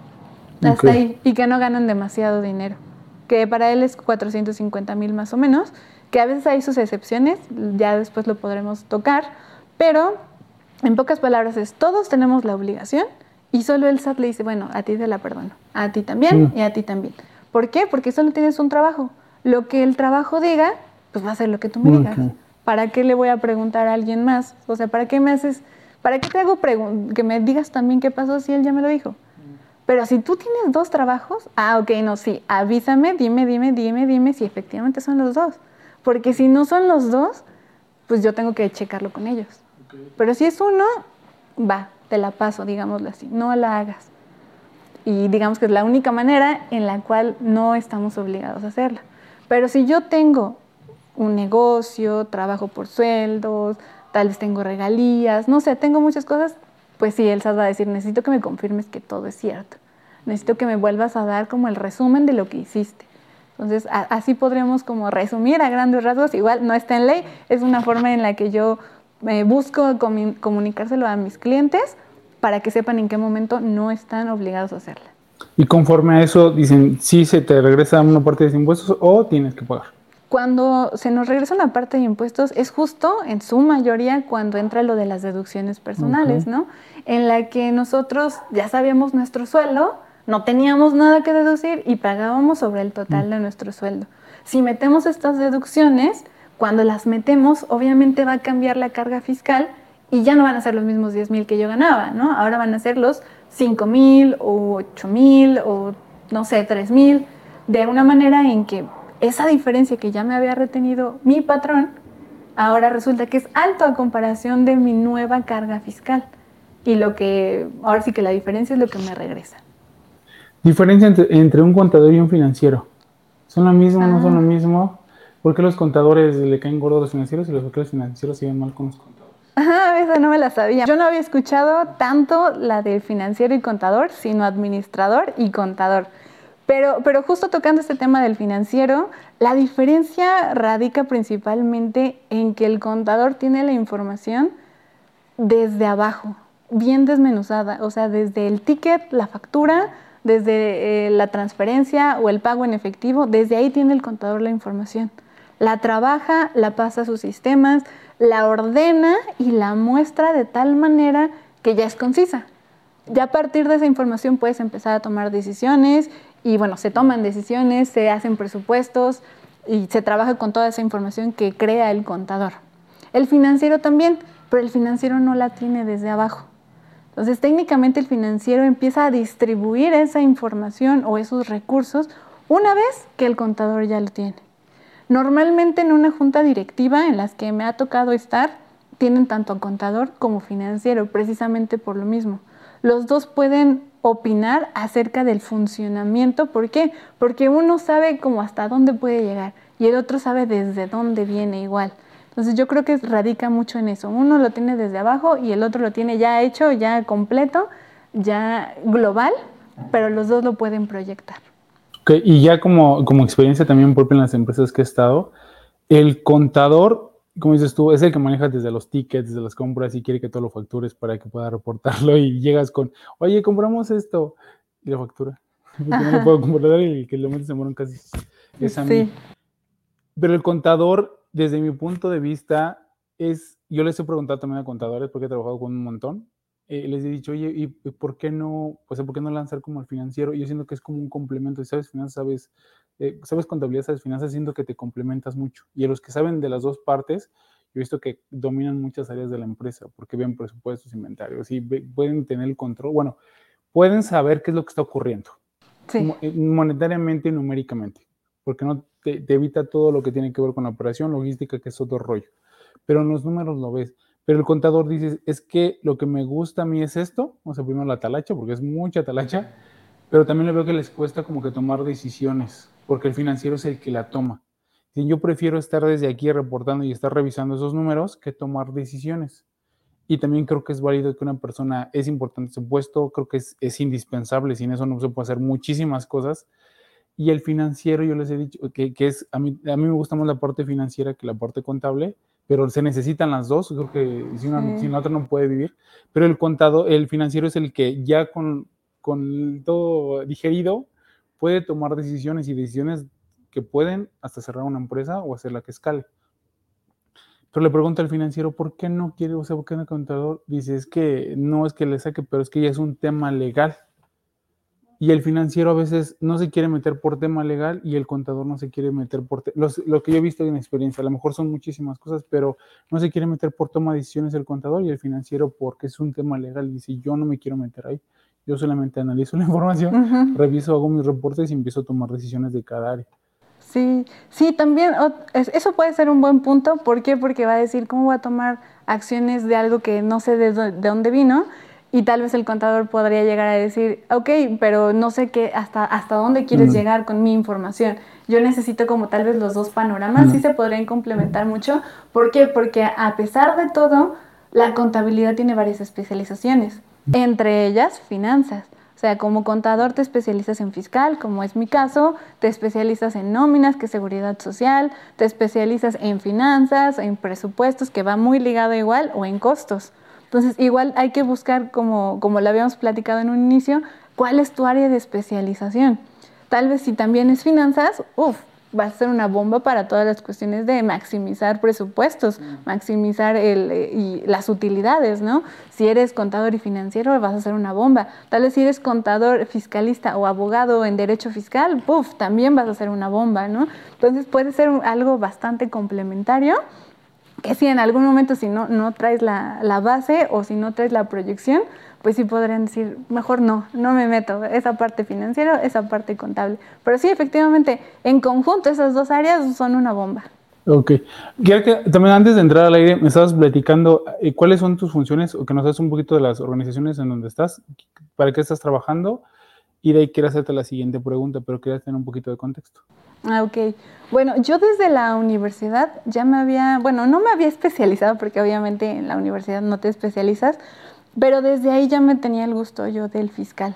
Hasta ahí. Y que no ganan demasiado dinero. Que para él es 450 mil más o menos. Que a veces hay sus excepciones. Ya después lo podremos tocar. Pero en pocas palabras es, todos tenemos la obligación y solo el SAT le dice, bueno, a ti te la perdono, a ti también y a ti también. ¿Por qué? Porque solo tienes un trabajo. Lo que el trabajo diga, pues va a ser lo que tú me digas. ¿Para qué le voy a preguntar a alguien más? O sea, ¿para qué me haces, para qué te hago que me digas también qué pasó si él ya me lo dijo? Pero si tú tienes dos trabajos, ah, ok, no, sí, avísame, dime, dime, dime, dime si efectivamente son los dos. Porque si no son los dos, pues yo tengo que checarlo con ellos. Pero si es uno, va, te la paso, digámoslo así, no la hagas. Y digamos que es la única manera en la cual no estamos obligados a hacerla. Pero si yo tengo un negocio, trabajo por sueldos, tal vez tengo regalías, no sé, tengo muchas cosas, pues sí, el SAT va a decir, necesito que me confirmes que todo es cierto. Necesito que me vuelvas a dar como el resumen de lo que hiciste. Entonces, así podríamos como resumir a grandes rasgos. Igual no está en ley, es una forma en la que yo busco comunicárselo a mis clientes para que sepan en qué momento no están obligados a hacerla. Y conforme a eso, dicen, si se te regresa una parte de impuestos o tienes que pagar. Cuando se nos regresa una parte de impuestos es justo, en su mayoría, cuando entra lo de las deducciones personales, ¿no? En la que nosotros ya sabíamos nuestro sueldo, no teníamos nada que deducir y pagábamos sobre el total de nuestro sueldo. Si metemos estas deducciones, cuando las metemos, obviamente va a cambiar la carga fiscal y ya no van a ser los mismos 10 mil que yo ganaba, ¿no? Ahora van a ser los 5 mil o 8 mil o no sé, 3 mil, de una manera en que esa diferencia que ya me había retenido mi patrón, ahora resulta que es alto a comparación de mi nueva carga fiscal. Y lo que, ahora sí que la diferencia es lo que me regresa. Diferencia entre, un contador y un financiero. ¿Son lo mismo o no son lo ah. mismo? ¿Por qué los contadores le caen gordos a los financieros y los financieros se mal con los contadores? Ajá, eso no me la sabía. Yo no había escuchado tanto la del financiero y contador, sino administrador y contador. Pero, pero justo tocando este tema del financiero, la diferencia radica principalmente en que el contador tiene la información desde abajo, bien desmenuzada, o sea, desde el ticket, la factura, desde eh, la transferencia o el pago en efectivo, desde ahí tiene el contador la información la trabaja, la pasa a sus sistemas, la ordena y la muestra de tal manera que ya es concisa. Ya a partir de esa información puedes empezar a tomar decisiones y bueno, se toman decisiones, se hacen presupuestos y se trabaja con toda esa información que crea el contador. El financiero también, pero el financiero no la tiene desde abajo. Entonces técnicamente el financiero empieza a distribuir esa información o esos recursos una vez que el contador ya lo tiene. Normalmente en una junta directiva en las que me ha tocado estar, tienen tanto contador como financiero, precisamente por lo mismo. Los dos pueden opinar acerca del funcionamiento. ¿Por qué? Porque uno sabe como hasta dónde puede llegar y el otro sabe desde dónde viene igual. Entonces yo creo que radica mucho en eso. Uno lo tiene desde abajo y el otro lo tiene ya hecho, ya completo, ya global, pero los dos lo pueden proyectar. Y ya como, como experiencia también propia en las empresas que he estado, el contador, como dices tú, es el que maneja desde los tickets, desde las compras y quiere que todo lo factures para que pueda reportarlo y llegas con, oye, compramos esto y la factura. no lo puedo comprar y que lo metes en casi es a mí. Pero el contador, desde mi punto de vista, es, yo les he preguntado también a contadores porque he trabajado con un montón eh, les he dicho, oye, ¿y por qué no, pues, por qué no lanzar como el financiero? Yo siento que es como un complemento, sabes finanzas, sabes, eh, sabes contabilidad, sabes finanzas, siento que te complementas mucho. Y a los que saben de las dos partes, yo he visto que dominan muchas áreas de la empresa, porque ven presupuestos, inventarios, y pueden tener el control, bueno, pueden saber qué es lo que está ocurriendo, eh, monetariamente y numéricamente, porque no te, te evita todo lo que tiene que ver con la operación, logística, que es otro rollo. Pero en los números lo ves pero el contador dice, es que lo que me gusta a mí es esto, o sea, primero la talacha, porque es mucha talacha, pero también le veo que les cuesta como que tomar decisiones, porque el financiero es el que la toma. Y yo prefiero estar desde aquí reportando y estar revisando esos números que tomar decisiones. Y también creo que es válido que una persona es importante su puesto, creo que es, es indispensable, sin eso no se puede hacer muchísimas cosas. Y el financiero, yo les he dicho que, que es, a mí, a mí me gusta más la parte financiera que la parte contable, pero se necesitan las dos, creo que si una, sin la otra no puede vivir, pero el contado, el financiero es el que ya con, con todo digerido puede tomar decisiones y decisiones que pueden hasta cerrar una empresa o hacerla que escale. Pero le pregunta al financiero, ¿por qué no quiere, o sea, por qué no el contador? Dice, es que no es que le saque, pero es que ya es un tema legal y el financiero a veces no se quiere meter por tema legal y el contador no se quiere meter por lo que yo he visto en experiencia, a lo mejor son muchísimas cosas, pero no se quiere meter por toma de decisiones el contador y el financiero porque es un tema legal y dice yo no me quiero meter ahí, yo solamente analizo la información, reviso, hago mis reportes y empiezo a tomar decisiones de cada área. Sí, sí, también eso puede ser un buen punto, ¿por qué? Porque va a decir cómo voy a tomar acciones de algo que no sé de dónde vino y tal vez el contador podría llegar a decir, ok, pero no sé qué, hasta, hasta dónde quieres llegar con mi información. Yo necesito como tal vez los dos panoramas, sí se podrían complementar mucho. ¿Por qué? Porque a pesar de todo, la contabilidad tiene varias especializaciones, entre ellas finanzas. O sea, como contador te especializas en fiscal, como es mi caso, te especializas en nóminas, que es seguridad social, te especializas en finanzas, en presupuestos, que va muy ligado igual, o en costos. Entonces, igual hay que buscar, como, como lo habíamos platicado en un inicio, cuál es tu área de especialización. Tal vez si también es finanzas, uff, va a ser una bomba para todas las cuestiones de maximizar presupuestos, mm. maximizar el, eh, y las utilidades, ¿no? Si eres contador y financiero, vas a ser una bomba. Tal vez si eres contador, fiscalista o abogado en derecho fiscal, puff, también vas a ser una bomba, ¿no? Entonces puede ser algo bastante complementario que si en algún momento si no, no traes la, la, base o si no traes la proyección, pues sí podrían decir, mejor no, no me meto, esa parte financiera, esa parte contable. Pero sí, efectivamente, en conjunto esas dos áreas son una bomba. Ok. Quiero que también antes de entrar al aire me estabas platicando eh, cuáles son tus funciones o que nos hagas un poquito de las organizaciones en donde estás, para qué estás trabajando y de ahí quiero hacerte la siguiente pregunta, pero quería tener un poquito de contexto. Ah, ok. Bueno, yo desde la universidad ya me había, bueno, no me había especializado porque obviamente en la universidad no te especializas, pero desde ahí ya me tenía el gusto yo del fiscal.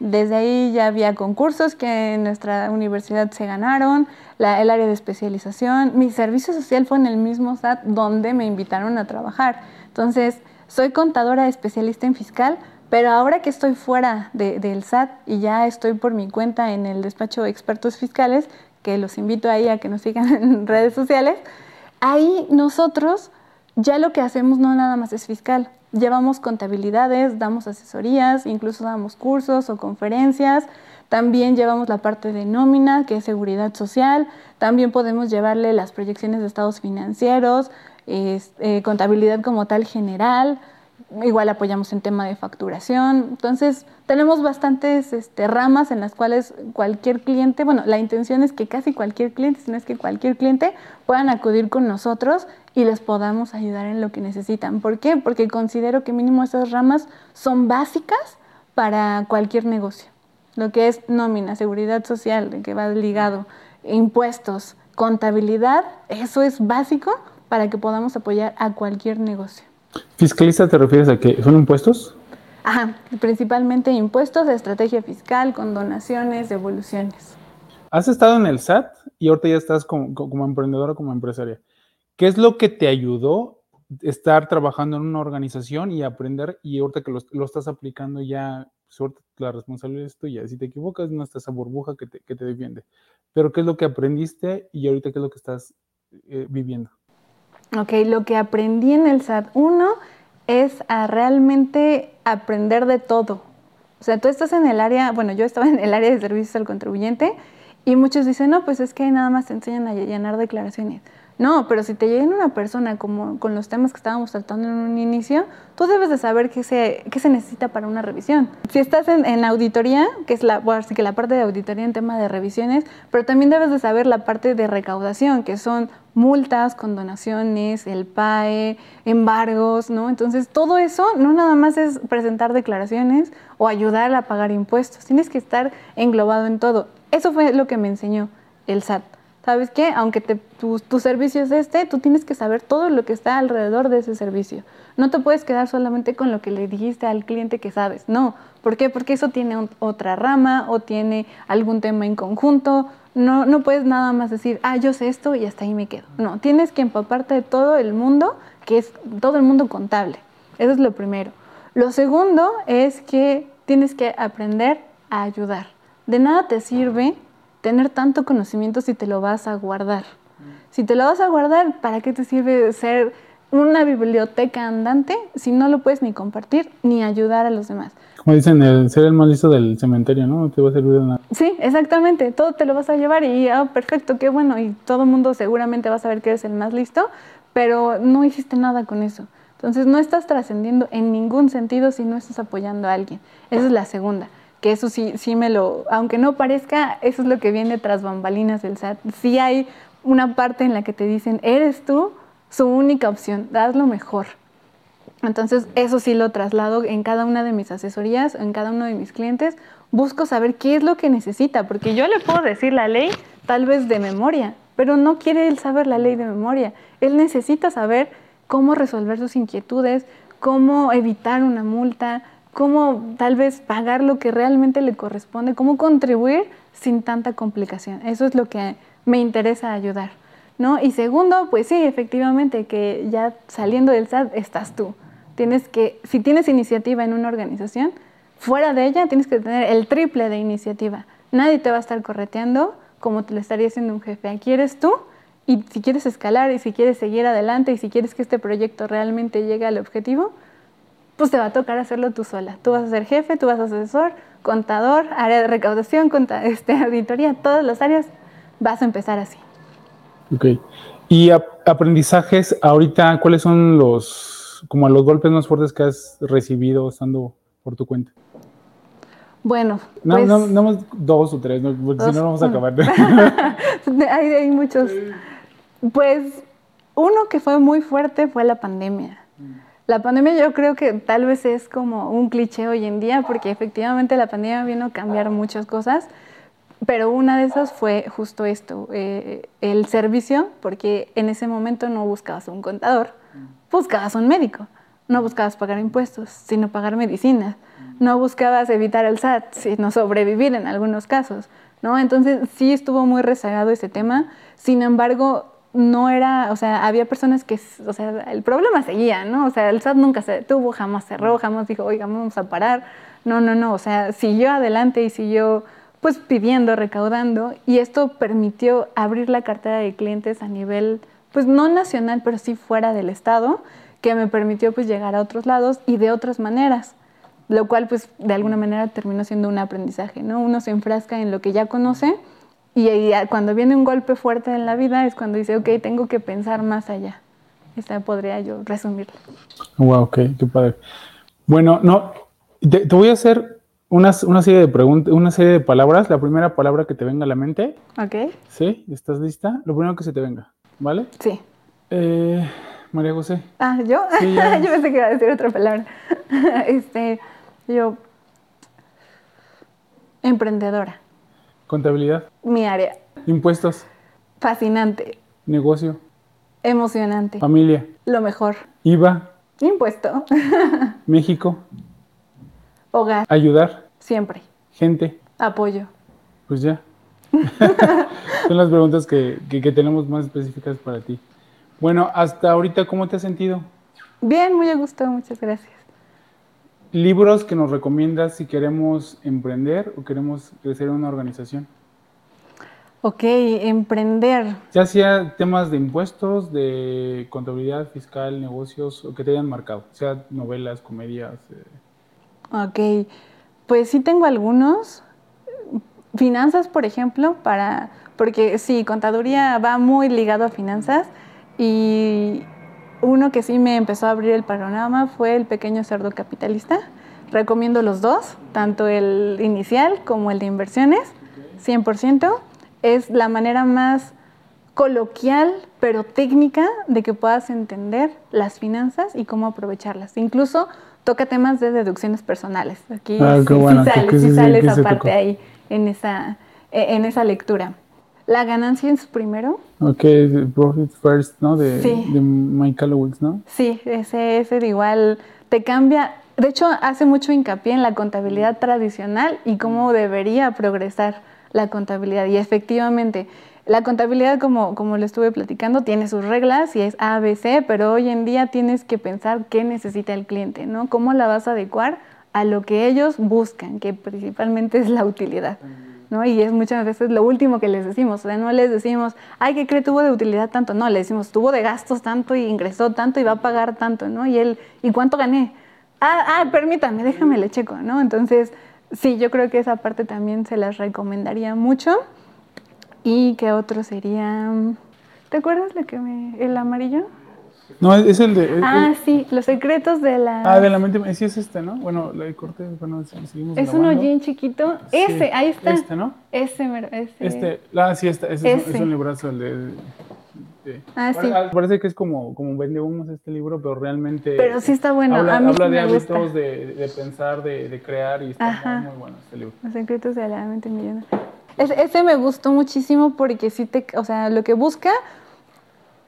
Desde ahí ya había concursos que en nuestra universidad se ganaron, el área de especialización. Mi servicio social fue en el mismo SAT donde me invitaron a trabajar. Entonces, soy contadora especialista en fiscal, pero ahora que estoy fuera del SAT y ya estoy por mi cuenta en el despacho de expertos fiscales, que los invito ahí a que nos sigan en redes sociales, ahí nosotros ya lo que hacemos no nada más es fiscal. Llevamos contabilidades, damos asesorías, incluso damos cursos o conferencias. También llevamos la parte de nómina, que es seguridad social. También podemos llevarle las proyecciones de estados financieros, eh, contabilidad como tal general. Igual apoyamos en tema de facturación. Entonces, tenemos bastantes este, ramas en las cuales cualquier cliente, bueno, la intención es que casi cualquier cliente, si no es que cualquier cliente, puedan acudir con nosotros y les podamos ayudar en lo que necesitan. ¿Por qué? Porque considero que mínimo esas ramas son básicas para cualquier negocio. Lo que es nómina, seguridad social, que va ligado, impuestos, contabilidad, eso es básico para que podamos apoyar a cualquier negocio. ¿Fiscalista te refieres a que son impuestos? Ajá, principalmente impuestos, estrategia fiscal, con donaciones, devoluciones. Has estado en el SAT y ahorita ya estás como, como emprendedora, como empresaria. ¿Qué es lo que te ayudó estar trabajando en una organización y aprender y ahorita que lo, estás aplicando ya, suerte, la responsabilidad es tuya. Si te equivocas, no está esa burbuja que te, que te defiende. Pero ¿qué es lo que aprendiste y ahorita qué es lo que estás eh, viviendo? Ok, lo que aprendí en el SAT 1 es a realmente aprender de todo. O sea, tú estás en el área, bueno, yo estaba en el área de servicios al contribuyente y muchos dicen, no, pues es que nada más te enseñan a llenar declaraciones. No, pero si te llega una persona como con los temas que estábamos tratando en un inicio, tú debes de saber qué se, qué se necesita para una revisión. Si estás en, auditoría, que es la, que la parte de auditoría en tema de revisiones, pero también debes de saber la parte de recaudación, que son multas, condonaciones, el PAE, embargos, ¿no? Entonces, todo eso no nada más es presentar declaraciones o ayudar a pagar impuestos, tienes que estar englobado en todo. Eso fue lo que me enseñó el SAT. ¿Sabes qué? Aunque tu, servicio es este, tú tienes que saber todo lo que está alrededor de ese servicio. No te puedes quedar solamente con lo que le dijiste al cliente que sabes. No. ¿Por qué? Porque eso tiene otra rama o tiene algún tema en conjunto. No, no puedes nada más decir, ah, yo sé esto y hasta ahí me quedo. No, tienes que empaparte de todo el mundo, que es todo el mundo contable. Eso es lo primero. Lo segundo es que tienes que aprender a ayudar. De nada te sirve tener tanto conocimiento si te lo vas a guardar. Si te lo vas a guardar, ¿para qué te sirve ser una biblioteca andante si no lo puedes ni compartir ni ayudar a los demás? Como dicen, el ser el más listo del cementerio, ¿no? No te va a servir de nada. Sí, exactamente. Todo te lo vas a llevar y, ah, perfecto, qué bueno. Y todo el mundo seguramente va a saber que eres el más listo, pero no hiciste nada con eso. Entonces no estás trascendiendo en ningún sentido si no estás apoyando a alguien. Esa es la segunda que eso sí, sí me lo, aunque no parezca, eso es lo que viene tras bambalinas del SAT. Sí hay una parte en la que te dicen, eres tú su única opción, das lo mejor. Entonces, eso sí lo traslado en cada una de mis asesorías, en cada uno de mis clientes. Busco saber qué es lo que necesita, porque yo le puedo decir la ley tal vez de memoria, pero no quiere él saber la ley de memoria. Él necesita saber cómo resolver sus inquietudes, cómo evitar una multa, cómo tal vez pagar lo que realmente le corresponde, cómo contribuir sin tanta complicación. Eso es lo que me interesa ayudar. ¿no? Y segundo, pues sí, efectivamente, que ya saliendo del SAT estás tú. Tienes que, si tienes iniciativa en una organización, fuera de ella tienes que tener el triple de iniciativa. Nadie te va a estar correteando como te lo estaría haciendo un jefe. Aquí eres tú y si quieres escalar y si quieres seguir adelante y si quieres que este proyecto realmente llegue al objetivo, pues te va a tocar hacerlo tú sola. Tú vas a ser jefe, tú vas a ser asesor, contador, área de recaudación, este, auditoría, todas las áreas, vas a empezar así. Ok. Y aprendizajes, ahorita, ¿cuáles son los, como los golpes más fuertes que has recibido estando por tu cuenta? Bueno, no, pues, no, no, dos o tres, porque si no, vamos a acabar. hay, hay muchos. Pues uno que fue muy fuerte fue la pandemia. La pandemia yo creo que tal vez es como un cliché hoy en día, porque efectivamente la pandemia vino a cambiar muchas cosas, pero una de esas fue justo esto, eh, el servicio, porque en ese momento no buscabas un contador, buscabas un médico, no buscabas pagar impuestos, sino pagar medicinas, no buscabas evitar el SAT, sino sobrevivir en algunos casos, ¿no? Entonces sí estuvo muy rezagado ese tema, sin embargo no era, o sea, había personas que, o sea, el problema seguía, ¿no? O sea, el SAT nunca se detuvo, jamás cerró, jamás dijo, oiga, vamos a parar. No, no, no, o sea, siguió adelante y siguió pues pidiendo, recaudando y esto permitió abrir la cartera de clientes a nivel, pues no nacional, pero sí fuera del estado, que me permitió pues llegar a otros lados y de otras maneras, lo cual pues de alguna manera terminó siendo un aprendizaje, ¿no? Uno se enfrasca en lo que ya conoce y cuando viene un golpe fuerte en la vida es cuando dice, ok, tengo que pensar más allá. esa podría yo resumirla. Wow, ok, qué padre. Bueno, no, te, te voy a hacer unas- una serie de preguntas, una serie de palabras. La primera palabra que te venga a la mente, ¿Ok? ¿sí? ¿Estás lista? Lo primero que se te venga, ¿vale? Sí. Eh, María José, Ah, ¿yo? Sí, yo pensé que iba a decir otra palabra. este, yo... Emprendedora. Contabilidad, Mi área. impuestos, Fascinante. negocio, Emocionante. familia, Lo mejor. IVA, Impuesto. México, Hogar. ayudar, Siempre. gente, Apoyo. pues ya. Son las preguntas que, que- que tenemos más específicas para ti. Bueno, hasta ahorita, ¿cómo te has sentido? Bien, muy a gusto. Muchas gracias. Libros que nos recomiendas si queremos emprender o queremos crecer una organización. Ok, emprender. Ya sea temas de impuestos, de contabilidad fiscal, negocios, o que te hayan marcado, sea novelas, comedias. eh, Ok, pues sí tengo algunos. Finanzas, por ejemplo, para, porque sí, contaduría va muy ligado a finanzas y uno que sí me empezó a abrir el panorama fue el pequeño cerdo capitalista. Recomiendo los dos, tanto el inicial como el de inversiones, 100%. Es la manera más coloquial, pero técnica, de que puedas entender las finanzas y cómo aprovecharlas. Incluso toca temas de deducciones personales. Aquí Ah, sí, sí bueno, sale, sí sí, sale esa parte tocó. ahí en esa, e- en esa lectura. La ganancia en su primero, Ok, Profit First, ¿no? De, Sí. de Mike ¿no? sí, ese, ese igual te cambia. De hecho, hace mucho hincapié en la contabilidad tradicional y cómo debería progresar la contabilidad. Y efectivamente, la contabilidad, como, como lo estuve platicando, tiene sus reglas y es A, B, C, pero hoy en día tienes que pensar qué necesita el cliente, ¿no? ¿Cómo la vas a adecuar a lo que ellos buscan, que principalmente es la utilidad? ¿No? Y es muchas veces lo último que les decimos, no les decimos, ay, ¿qué cree? Tuvo de utilidad tanto, no, le decimos, tuvo de gastos tanto y ingresó tanto y va a pagar tanto, ¿no? Y él, ¿y cuánto gané? Ah, ah, permítame, déjame le checo, ¿no? Entonces, sí, yo creo que esa parte también se las recomendaría mucho. ¿Y qué otro sería? ¿Te acuerdas lo que me, el amarillo? No, es, es el de. Ah, sí, los secretos de la... ah, de la mente. Sí, es este, ¿no? Bueno, la de corte, bueno, seguimos es un hollín chiquito. Sí, Ese, ahí está. Este, ¿no? Ese, mero, ese. Este, ah, sí, este, ese, Es, un- es Ese. un librazo, el de. de- Ah, sí. Pare- Parece que es como, como vende humos este libro, pero realmente. Pero sí está bueno, Habla, a mí habla sí de me gusta. hábitos, de, de pensar, de, de crear, y está Ajá. muy, muy bueno este libro. Los secretos de la mente millonaria. Ese, ese me gustó muchísimo porque sí te, o sea, lo que busca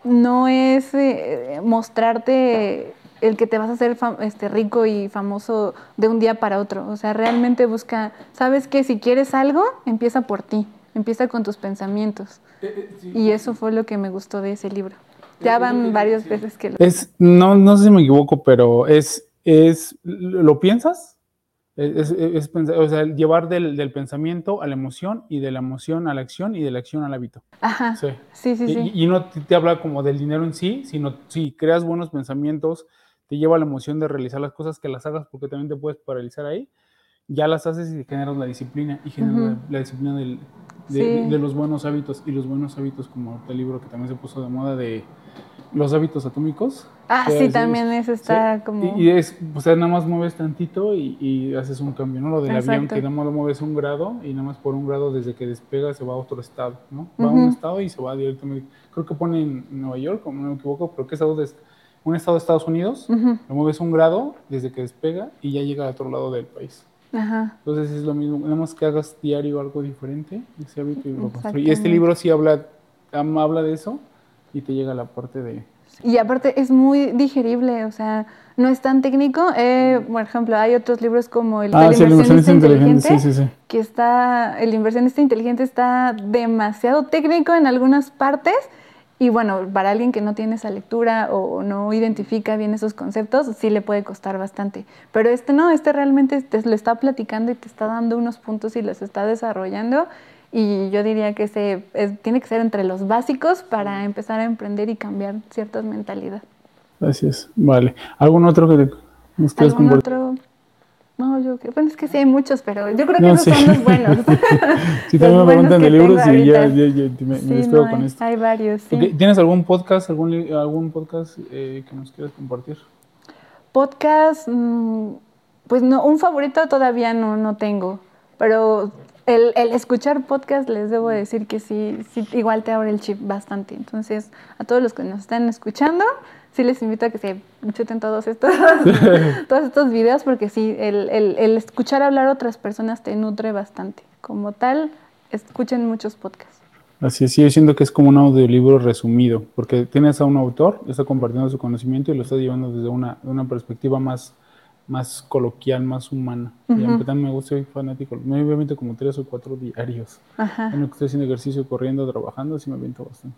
no es eh, mostrarte el que te vas a hacer este, rico y famoso de un día para otro. O sea, realmente busca, sabes que si quieres algo, empieza por ti, empieza con tus pensamientos. Y eso fue lo que me gustó de ese libro. Ya van varias veces que lo... Es, no, no sé si me equivoco, pero es, es ¿lo piensas? Es, es- o sea, llevar del, del pensamiento a la emoción y de la emoción a la acción y de la acción al hábito. Ajá, Sí. sí, sí, Y- sí. Y, y no te, te habla como del dinero en sí, sino si creas buenos pensamientos, te lleva a la emoción de realizar las cosas que las hagas porque también te puedes paralizar ahí. Ya las haces y generas la disciplina y generas la, la disciplina del- de, Sí. de los buenos hábitos y los buenos hábitos como el libro que también se puso de moda de los hábitos atómicos. Ah, sí, es- también eso está sí, como... Y, y es, o sea, nada más mueves tantito y, y haces un cambio, ¿no? Lo del avión, que nada más lo mueves un grado y nada más por un grado desde que despega se va a otro estado, ¿no? Va a un estado y se va directamente. Creo que pone en Nueva York, o no me equivoco, pero ¿qué estado de, un estado de Estados Unidos? Lo mueves un grado desde que despega y ya llega al otro lado del país. Ajá. Entonces es lo mismo, nada más que hagas diario algo diferente, ese hábito y lo construyes. Y este libro sí habla, habla de eso y te llega la parte de... Y aparte es muy digerible, o sea, no es tan técnico. Eh, por ejemplo, hay otros libros como el Ah, sí, el inversionista inteligente, inteligente, sí, sí, sí. que está, el inversionista inteligente está demasiado técnico en algunas partes. Y bueno, para alguien que no tiene esa lectura o no identifica bien esos conceptos, sí le puede costar bastante. Pero este no, este realmente te lo está platicando y te está dando unos puntos y los está desarrollando. Y yo diría que ese es- tiene que ser entre los básicos para empezar a emprender y cambiar ciertas mentalidades. Gracias, vale. ¿Algún otro que nos quieras ¿Algún compartir? otro? No, yo que, bueno, es que sí hay muchos, pero yo creo que No, esos sí. son los buenos. Si Los también me preguntan de libros y ya, ya, ya me, me Sí, distraigo no, con hay, esto. hay varios, sí. Ok, ¿Tienes algún podcast, algún, algún podcast eh, que nos quieras compartir? Podcast, mm, pues no, un favorito todavía no, no tengo, pero el, el escuchar podcast les debo decir que sí, sí, igual te abre el chip bastante. Entonces, a todos los que nos están escuchando, sí les invito a que se chuten todos estos, todos estos videos, porque sí, el, el- el escuchar hablar a otras personas te nutre bastante. Como tal, escuchen muchos podcasts. Así es, yo siento que es como un audiolibro resumido, porque tienes a un autor, está compartiendo su conocimiento y lo está llevando desde una, una perspectiva más, más coloquial, más humana. Y a mí también me gusta, soy fanático. Me aviento como tres o cuatro diarios. Ajá. En lo que estoy haciendo ejercicio, corriendo, trabajando, sí me aviento bastante.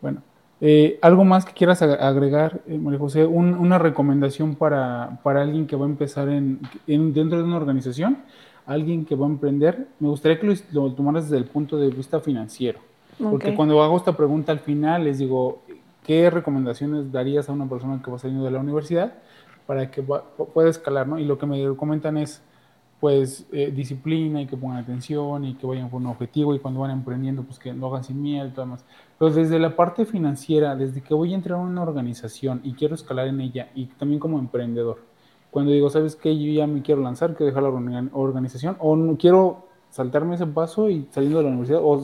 Bueno, eh, ¿algo más que quieras ag- agregar, eh, María José? Un- una recomendación para, para alguien que va a empezar en, en- dentro de una organización, alguien que va a emprender. Me gustaría que lo, lo tomaras desde el punto de vista financiero. Porque Ok. cuando hago esta pregunta al final, les digo, ¿qué recomendaciones darías a una persona que va saliendo de la universidad para que pueda escalar? ¿no? Y lo que me comentan es, pues, eh, disciplina y que pongan atención y que vayan con un objetivo y cuando van emprendiendo, pues que lo hagan sin miedo y todo demás. Pero desde la parte financiera, desde que voy a entrar a una organización y quiero escalar en ella y también como emprendedor, cuando digo, ¿sabes qué? Yo ya me quiero lanzar, quiero dejar la orga- organización o no quiero saltarme ese paso y saliendo de la universidad o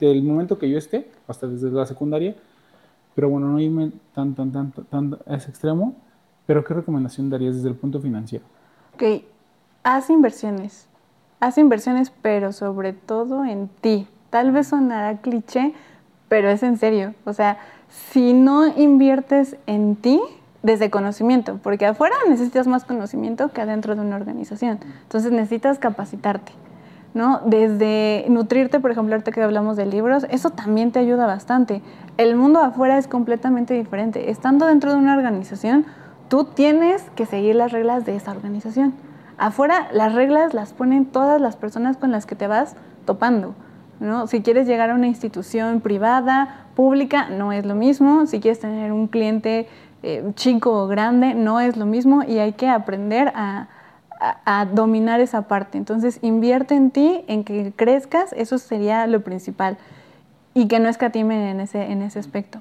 del momento que yo esté, hasta desde la secundaria, pero bueno, no irme tan, tan, tan, tan a ese extremo, pero ¿qué recomendación darías desde el punto financiero? Ok, haz inversiones. Haz inversiones, pero sobre todo en ti. Tal vez sonará cliché, pero es en serio. O sea, si no inviertes en ti, desde conocimiento, porque afuera necesitas más conocimiento que adentro de una organización. Entonces necesitas capacitarte. ¿no? Desde nutrirte, por ejemplo, ahorita que hablamos de libros, eso también te ayuda bastante. El mundo afuera es completamente diferente. Estando dentro de una organización, tú tienes que seguir las reglas de esa organización. Afuera, las reglas las ponen todas las personas con las que te vas topando. ¿no? Si quieres llegar a una institución privada, pública, no es lo mismo. Si quieres tener un cliente eh, chico o grande, no es lo mismo y hay que aprender a, dominar esa parte. Entonces, invierte en ti, en que crezcas, eso sería lo principal. Y que no escatimen en ese, en ese aspecto.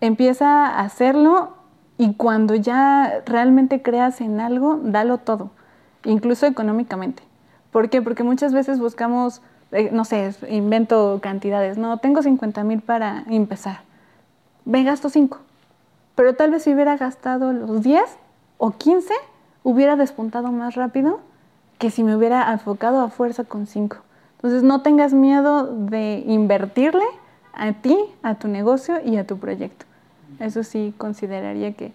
Empieza a hacerlo y cuando ya realmente creas en algo, dalo todo, incluso económicamente. ¿Por qué? Porque muchas veces buscamos, eh, no sé, invento cantidades, no, tengo 50 mil para empezar. Me gasto 5. Pero tal vez si hubiera gastado los 10 o 15, hubiera despuntado más rápido que si me hubiera enfocado a fuerza con 5. Entonces no tengas miedo de invertirle a ti, a tu negocio y a tu proyecto. Eso sí consideraría que,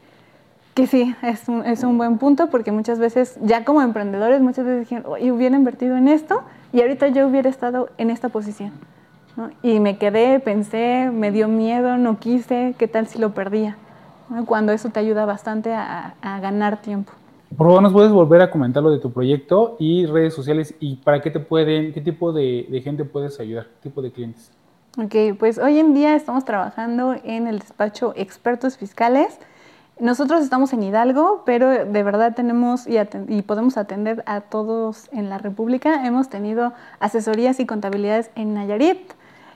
que sí, es un, es un buen punto porque muchas veces, ya como emprendedores, muchas veces dijeron, "Oye, hubiera invertido en esto y ahorita yo hubiera estado en esta posición. ¿no? Y me quedé, pensé, me dio miedo, no quise, ¿qué tal si lo perdía? ¿no? Cuando eso te ayuda bastante a, a ganar tiempo. Por favor, nos puedes volver a comentar lo de tu proyecto y redes sociales y para qué te pueden, qué tipo de, de gente puedes ayudar, qué tipo de clientes. Ok, pues hoy en día estamos trabajando en el despacho Expertos Fiscales. Nosotros estamos en Hidalgo, pero de verdad tenemos y, y podemos atender a todos en la República. Hemos tenido asesorías y contabilidades en Nayarit,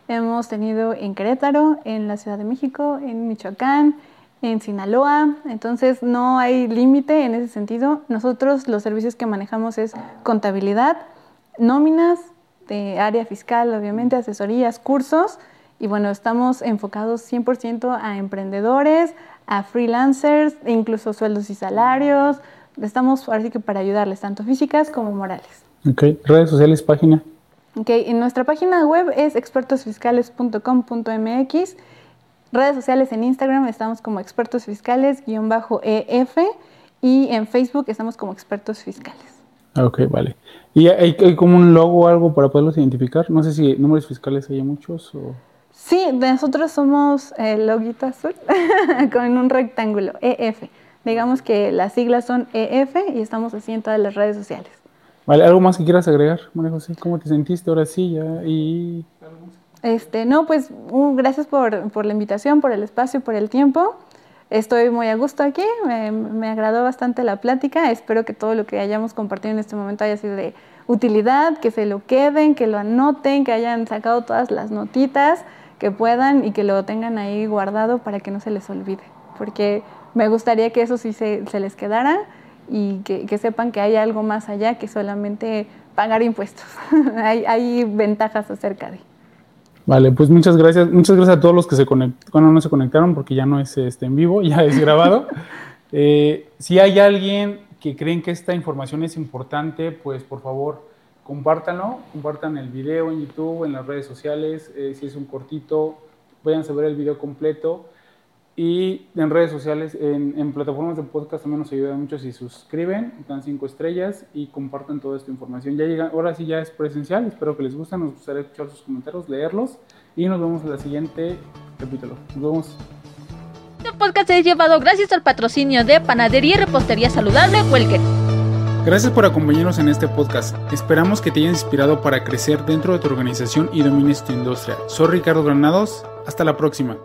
hemos tenido en Querétaro, en la Ciudad de México, en Michoacán, en Sinaloa. Entonces no hay límite en ese sentido. Nosotros los servicios que manejamos es contabilidad, nóminas, de área fiscal, obviamente, asesorías, cursos. Y bueno, estamos enfocados 100% a emprendedores, a freelancers, e incluso sueldos y salarios. Estamos ahora sí que para ayudarles, tanto físicas como morales. Ok, redes sociales, página. Ok, en nuestra página web es expertosfiscales.com.mx. Redes sociales en Instagram estamos como expertos fiscales-ef y en Facebook estamos como expertos fiscales. Ah, Ok, vale. ¿Y hay, hay como un logo o algo para poderlos identificar? No sé si números fiscales hay muchos o... Sí, nosotros somos el loguito azul con un rectángulo, EF. Digamos que las siglas son EF y estamos así en todas las redes sociales. Vale, ¿algo más que quieras agregar, María José? ¿Cómo te sentiste ahora sí ya? Y... Este, no, pues uh, gracias por, por la invitación, por el espacio, por el tiempo. Estoy muy a gusto aquí, me, agradó bastante la plática, espero que todo lo que hayamos compartido en este momento haya sido de utilidad, que se lo queden, que lo anoten, que hayan sacado todas las notitas que puedan y que lo tengan ahí guardado para que no se les olvide, porque me gustaría que eso sí se, se les quedara y que, que, sepan que hay algo más allá que solamente pagar impuestos. hay, hay, ventajas acerca de. Vale, pues muchas gracias. Muchas gracias a todos los que se conectaron, bueno, no se conectaron porque ya no es este, en vivo, ya es grabado. eh, si hay alguien que creen que esta información es importante, pues por favor compártanlo, compartan el video en YouTube, en las redes sociales, eh, si es un cortito, vayan a ver el video completo. Y en redes sociales, en, en, plataformas de podcast también nos ayuda mucho si suscriben, dan cinco estrellas y compartan toda esta información. Ya llega, ahora sí ya es presencial, espero que les guste, nos gustaría escuchar sus comentarios, leerlos y nos vemos en la siguiente capítulo. Nos vemos. Este podcast es llevado gracias al patrocinio de Panadería y Repostería Saludable Welker. Gracias por acompañarnos en este podcast. Esperamos que te haya inspirado para crecer dentro de tu organización y domines tu industria. Soy Ricardo Granados. Hasta la próxima.